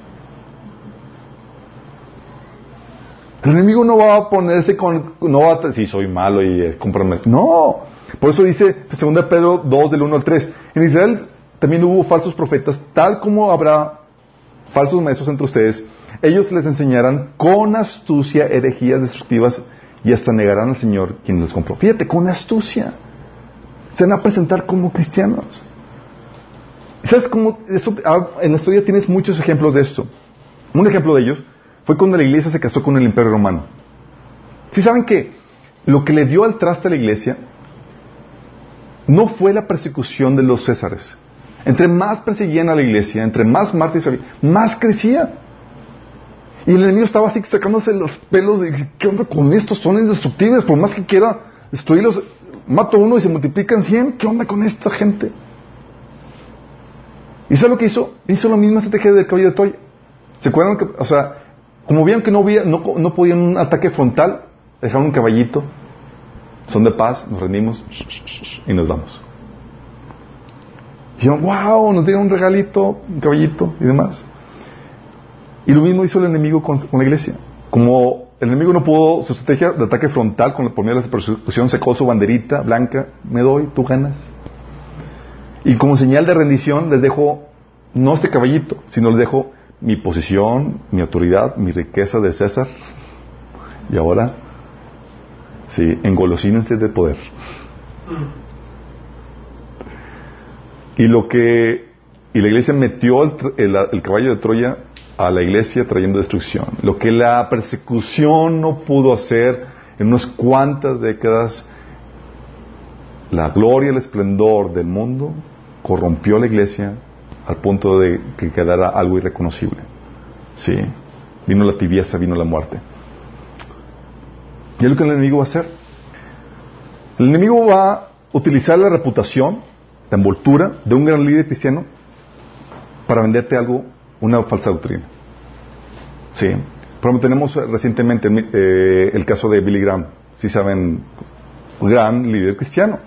S1: El enemigo no va a ponerse con, no va a, si soy malo y eh, No. Por eso dice 2 Pedro 2 del 1 al 3. En Israel también hubo falsos profetas, tal como habrá falsos maestros entre ustedes. Ellos les enseñarán con astucia herejías destructivas y hasta negarán al Señor quien los compró. Fíjate, con astucia. Se van a presentar como cristianos. ¿Sabes cómo? Ah, en la historia tienes muchos ejemplos de esto. Un ejemplo de ellos fue cuando la iglesia se casó con el imperio romano. Si saben que lo que le dio al traste a la iglesia no fue la persecución de los césares. Entre más perseguían a la iglesia, entre más mártires había, más crecía. Y el enemigo estaba así sacándose los pelos de ¿qué onda con estos? Son indestructibles, por más que quiera destruirlos, mato uno y se multiplican cien, ¿qué onda con esta gente? ¿Y sabes lo que hizo? Hizo la misma estrategia del caballo de Toy. ¿Se acuerdan o sea, como vieron que no, había, no, podían un ataque frontal, dejaron un caballito, son de paz, nos rendimos y nos vamos. Yo, wow, nos dieron un regalito, un caballito y demás. Y lo mismo hizo el enemigo con, la iglesia. Como el enemigo no pudo, su estrategia de ataque frontal con la por de persecución secó su banderita blanca, me doy, tú ganas. Y como señal de rendición les dejo no este caballito, sino les dejo mi posición, mi autoridad, mi riqueza de César. Y ahora, sí, engolosínense de poder. Y lo que, y la iglesia metió el, el- caballo de Troya a la iglesia trayendo destrucción. Lo que la persecución no pudo hacer en unas cuantas décadas, la gloria el esplendor del mundo corrompió a la iglesia al punto de que quedara algo irreconocible. Sí. Vino la tibieza, vino la muerte. Y es lo que el enemigo va a hacer. El enemigo va a utilizar la reputación, la envoltura de un gran líder cristiano para venderte algo, una falsa doctrina. Sí. Por ejemplo, tenemos recientemente eh, el caso de Billy Graham, si saben, gran líder cristiano.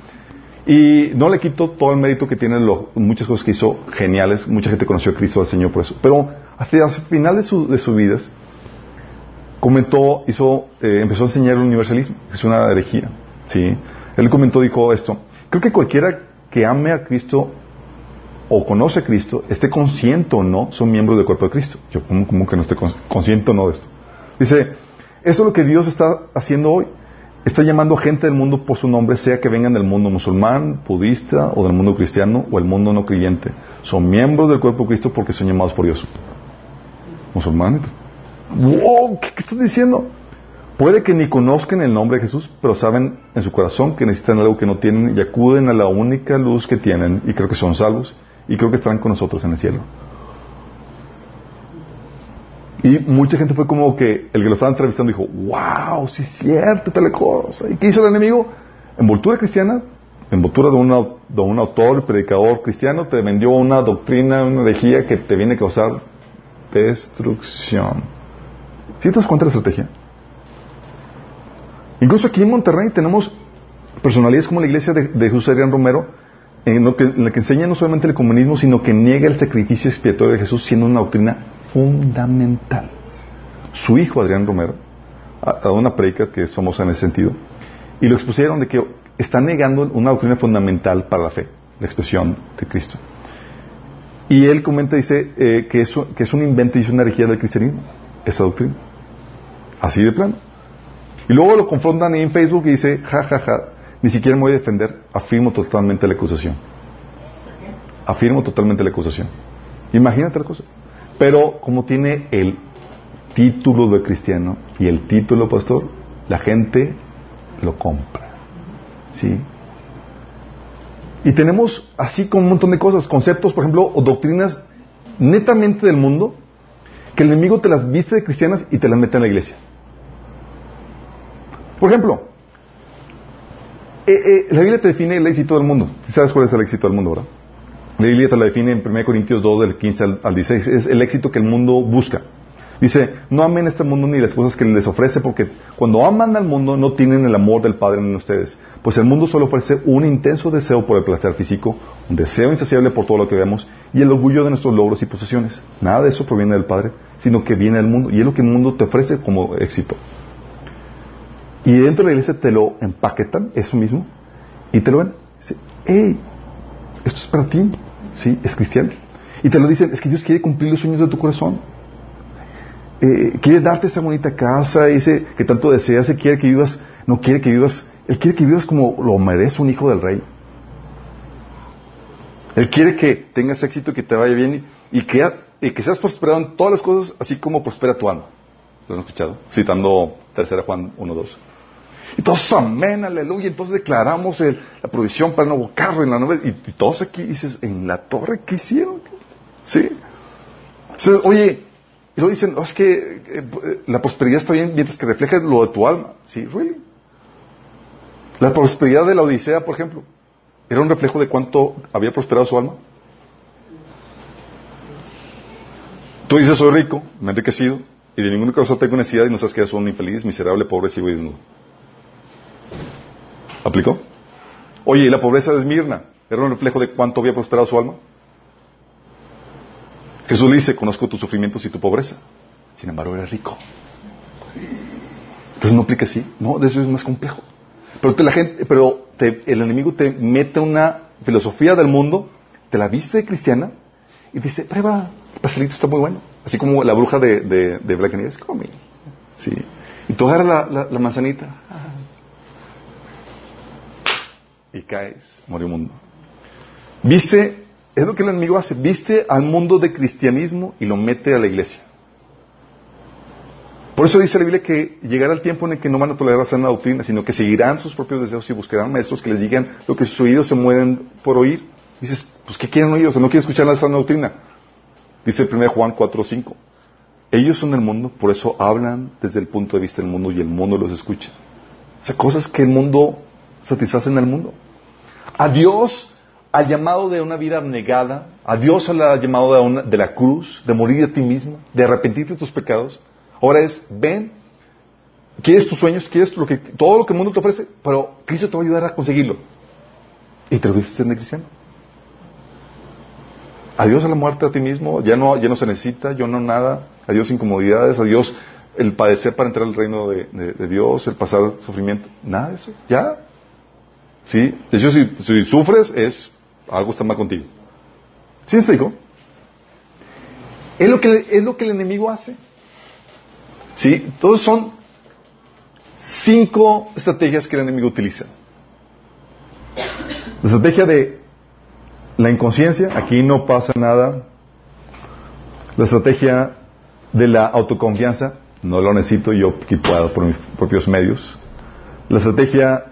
S1: Y no le quito todo el mérito que tiene lo- muchas cosas que hizo geniales, mucha gente conoció a Cristo al Señor por eso. Pero hacia el final de, su, de sus vidas, comentó, hizo, eh, empezó a enseñar el universalismo, que es una herejía. ¿sí? Él comentó, dijo esto, creo que cualquiera que ame a Cristo o conoce a Cristo, esté consciente o no, son miembros del cuerpo de Cristo. Yo, ¿cómo, cómo que no esté cons- consciente o no de esto? Dice, esto es lo que Dios está haciendo hoy. Está llamando a gente del mundo por su nombre, sea que vengan del mundo musulmán, budista o del mundo cristiano o el mundo no creyente. Son miembros del cuerpo Cristo porque son llamados por Dios. Musulmanes. ¡Wow! ¿Qué, qué estás diciendo? Puede que ni conozcan el nombre de Jesús, pero saben en su corazón que necesitan algo que no tienen y acuden a la única luz que tienen y creo que son salvos y creo que estarán con nosotros en el cielo. Y mucha gente fue como que el que lo estaba entrevistando dijo, wow, sí es cierto, tal cosa. ¿Y qué hizo el enemigo? Envoltura cristiana, envoltura de, de un autor, predicador cristiano, te vendió una doctrina, una herejía que te viene a causar destrucción. ¿Sí te das cuenta la estrategia? Incluso aquí en Monterrey tenemos personalidades como la iglesia de, de Jesús Romero, en, lo que, en la que enseña no solamente el comunismo, sino que niega el sacrificio expiatorio de Jesús siendo una doctrina fundamental. Su hijo Adrián Romero ha dado una predica que es famosa en ese sentido y lo expusieron de que está negando una doctrina fundamental para la fe, la expresión de Cristo. Y él comenta, dice, eh, que, es, que es un invento y es una herejía del cristianismo, esa doctrina. Así de plano. Y luego lo confrontan en Facebook y dice, ja, ja, ja, ni siquiera me voy a defender, afirmo totalmente la acusación. Afirmo totalmente la acusación. Imagínate la cosa. Pero como tiene el título de cristiano y el título de pastor, la gente lo compra. ¿Sí? Y tenemos así como un montón de cosas, conceptos, por ejemplo, o doctrinas netamente del mundo, que el enemigo te las viste de cristianas y te las mete en la iglesia. Por ejemplo, eh, eh, la Biblia te define el éxito del mundo. ¿Sabes cuál es el éxito del mundo, verdad? La Biblia te la define en 1 Corintios 2, del 15 al, al 16. Es el éxito que el mundo busca. Dice, no amen este mundo ni las cosas que les ofrece, porque cuando aman al mundo no tienen el amor del Padre en ustedes. Pues el mundo solo ofrece un intenso deseo por el placer físico, un deseo insaciable por todo lo que vemos, y el orgullo de nuestros logros y posesiones. Nada de eso proviene del Padre, sino que viene del mundo, y es lo que el mundo te ofrece como éxito. Y dentro de la iglesia te lo empaquetan, eso mismo, y te lo ven. Dice, hey, esto es para ti, sí, es cristiano. Y te lo dicen, es que Dios quiere cumplir los sueños de tu corazón. Eh, quiere darte esa bonita casa, dice que tanto deseas, Él quiere que vivas, no quiere que vivas, Él quiere que vivas como lo merece un hijo del rey. Él quiere que tengas éxito, que te vaya bien y, que, y que seas prosperado en todas las cosas, así como prospera tu alma. ¿Lo han escuchado? Citando tercera Juan 1.2. Y todos, amén, aleluya. Entonces declaramos el- la provisión para el nuevo carro en la nueva. Y, todos aquí dices, en la torre, ¿qué hicieron? ¿Sí? Entonces, oye, y luego dicen, "Oh, es que eh, eh, la prosperidad está bien mientras que refleja lo de tu alma. ¿Sí? ¿Really? La prosperidad de la Odisea, por ejemplo, ¿era un reflejo de cuánto había prosperado su alma? Tú dices, soy rico, me he enriquecido, y de ninguna causa tengo necesidad y no sabes que eres un infeliz, miserable, pobre, ciego y desnudo. ¿Aplicó? Oye, ¿y la pobreza de Esmirna? ¿Era un reflejo de cuánto había prosperado su alma? Jesús le dice, conozco tus sufrimientos y tu pobreza. sin embargo era rico. Entonces no aplica así, no, de eso es más complejo. Pero la gente, pero el enemigo te mete una filosofía del mundo, te la viste cristiana y dice, prueba, el pastelito está muy bueno. Así como la bruja de, de, de Black Nieves, come. Sí. Y tú agarras la, la, manzanita y caes, mundo. Viste, es lo que el enemigo hace, viste al mundo de cristianismo y lo mete a la iglesia. Por eso dice la Biblia que llegará el tiempo en el que no van a tolerar la sana doctrina, sino que seguirán sus propios deseos y buscarán maestros que les digan lo que sus oídos se mueren por oír. Dices, pues ¿qué quieren oír? O sea, no quieren escuchar la sana doctrina. Dice el 1 Juan 4, 5. Ellos son del mundo, por eso hablan desde el punto de vista del mundo y el mundo los escucha. O sea, cosas que el mundo satisface en el mundo. A al llamado de una vida abnegada, a Dios al llamado de, de la cruz, de morir a ti mismo, de arrepentirte de tus pecados, Ahora es, ven, quieres tus sueños, quieres lo que, todo lo que el mundo te ofrece, pero Cristo te va a ayudar a conseguirlo. Y te lo dices cristiano. Adiós a la muerte a ti mismo, ya no, ya no se necesita, yo no nada, adiós incomodidades, adiós el padecer para entrar al reino de, Dios, el pasar sufrimiento, nada de eso, ya. ¿Sí? De hecho, si, sufres, es algo está mal contigo. ¿Sí me explico? Es lo que, es lo que el enemigo hace. ¿Sí? Todos son cinco estrategias que el enemigo utiliza. La estrategia de la inconsciencia, aquí no pasa nada. La estrategia de la autoconfianza, no lo necesito, yo aquí puedo por mis propios medios. La estrategia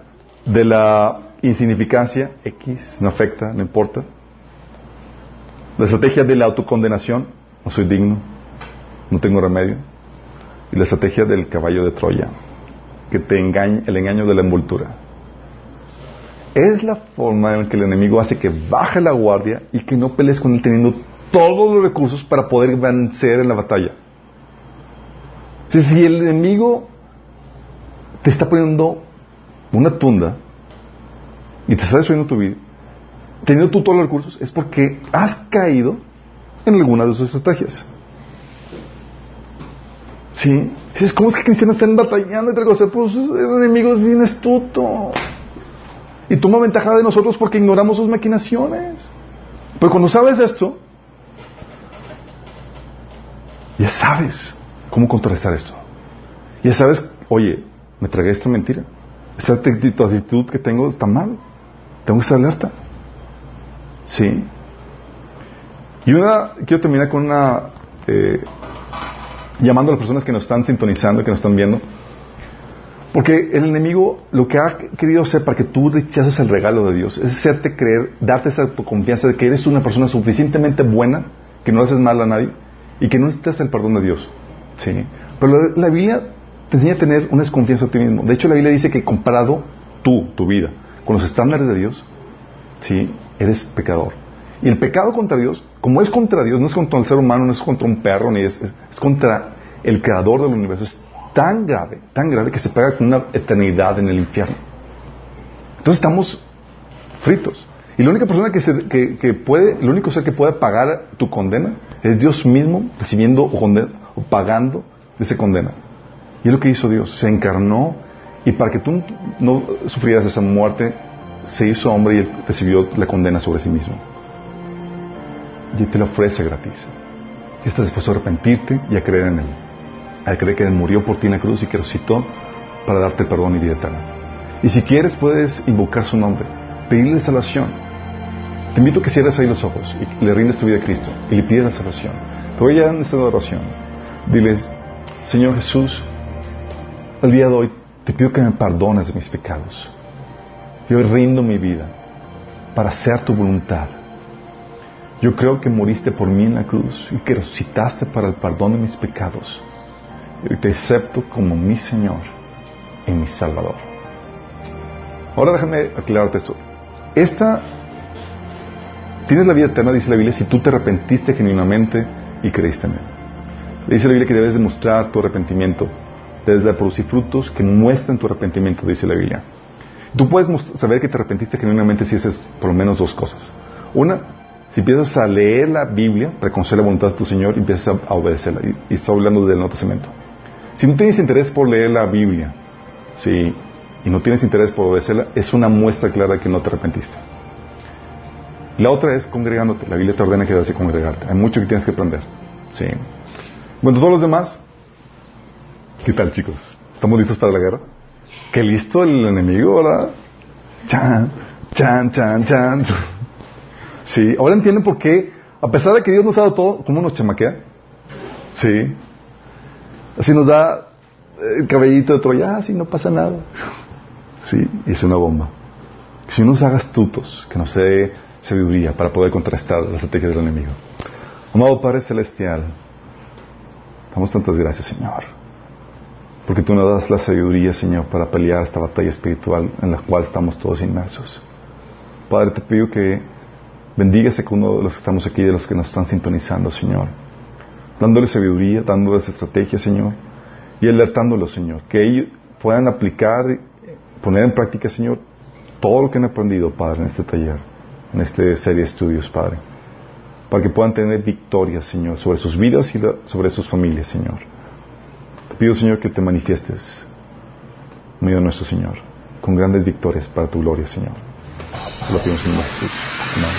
S1: de la insignificancia, X, no afecta, no importa. La estrategia de la autocondenación, no soy digno, no tengo remedio y la estrategia del caballo de Troya, que te engaña, el engaño de la envoltura. Es la forma en que el enemigo hace que baje la guardia y que no pelees con él teniendo todos los recursos para poder vencer en la batalla. Si, si el enemigo te está poniendo una tunda y te está destruyendo tu vida, teniendo tú todos los recursos, es porque has caído en alguna de sus estrategias. ¿Sí? Dices, ¿cómo es que cristianos están batallando entre cosas? Pues el enemigo es bien astuto. Y toma ventaja de nosotros porque ignoramos sus maquinaciones. Pero cuando sabes esto, ya sabes cómo contrarrestar esto. Ya sabes, oye, me tragué esta mentira. Esta actitud que tengo está mal. Tengo que estar alerta. ¿Sí? Y una, quiero terminar con una eh, llamando a las personas que nos están sintonizando, que nos están viendo. Porque el enemigo lo que ha querido hacer para que tú rechaces el regalo de Dios es hacerte creer, darte esa confianza de que eres una persona suficientemente buena, que no haces mal a nadie y que no necesitas el perdón de Dios. ¿sí? Pero la, Biblia te enseña a tener una desconfianza a ti mismo. De hecho, la Biblia dice que comparado tú, tu vida, con los estándares de Dios, ¿sí? eres pecador. Y el pecado contra Dios, como es contra Dios, no es contra el ser humano, no es contra un perro, ni es, contra el creador del universo, es tan grave, tan grave que se paga con una eternidad en el infierno. Entonces estamos fritos. Y la única persona que, se, puede, el único ser que puede pagar tu condena es Dios mismo recibiendo o, o pagando esa condena. Y es lo que hizo Dios, se encarnó y para que tú no sufrieras esa muerte, se hizo hombre y recibió la condena sobre sí mismo y te lo ofrece gratis. Y estás dispuesto a arrepentirte y a creer en Él. A creer que Él murió por ti en la cruz y que resucitó para darte perdón y vida eterna. Y si quieres, puedes invocar su nombre, pedirle salvación. Te invito a que cierres ahí los ojos y le rindes tu vida a Cristo y le pides la salvación. Te voy a en esta oración. Diles, Señor Jesús, el día de hoy te pido que me perdones mis pecados. Yo rindo mi vida para hacer tu voluntad yo creo que moriste por mí en la cruz y que resucitaste para el perdón de mis pecados. Y te acepto como mi Señor y mi Salvador. Ahora déjame aclararte esto. Esta tienes la vida eterna, dice la Biblia, si tú te arrepentiste genuinamente y creíste en Él. Dice la Biblia que debes demostrar tu arrepentimiento. Debes de producir frutos que muestren tu arrepentimiento, dice la Biblia. Tú puedes saber que te arrepentiste genuinamente si haces por lo menos dos cosas. Una, Si empiezas a leer la Biblia para conocer la voluntad de tu Señor, empiezas a obedecerla. Y, y estoy hablando del Nuevo Testamento. Si no tienes interés por leer la Biblia, sí, y no tienes interés por obedecerla, es una muestra clara de que no te arrepentiste. La otra es congregándote. La Biblia te ordena que debes de congregarte. Hay mucho que tienes que aprender. Sí. Bueno, todos los demás, ¿qué tal, chicos? ¿Estamos listos para la guerra? ¿Qué listo el enemigo, verdad? Chan, chan, chan, chan. Sí, ahora entienden por qué, a pesar de que Dios nos ha dado todo, ¿cómo nos chamaquea? Sí. Así nos da el cabellito de Troya, así no pasa nada. Sí, y es una bomba. Si uno se haga astutos, que nos dé sabiduría para poder contrastar la estrategia del enemigo. Amado Padre Celestial, damos tantas gracias, Señor, porque tú nos das la sabiduría, Señor, para pelear esta batalla espiritual en la cual estamos todos inmersos. Padre, te pido que bendigas a cada uno de los que estamos aquí, de los que nos están sintonizando, Señor, dándole sabiduría, dándoles estrategia, Señor, y alertándolos, Señor, que ellos puedan aplicar, poner en práctica, Señor, todo lo que han aprendido, Padre, en este taller, en esta serie de estudios, Padre, para que puedan tener victorias, Señor, sobre sus vidas y sobre sus familias, Señor. Pido, Señor, que te manifiestes, medio nuestro Señor, con grandes victorias para tu gloria, Señor. Lo pido, Señor Jesús. Amén.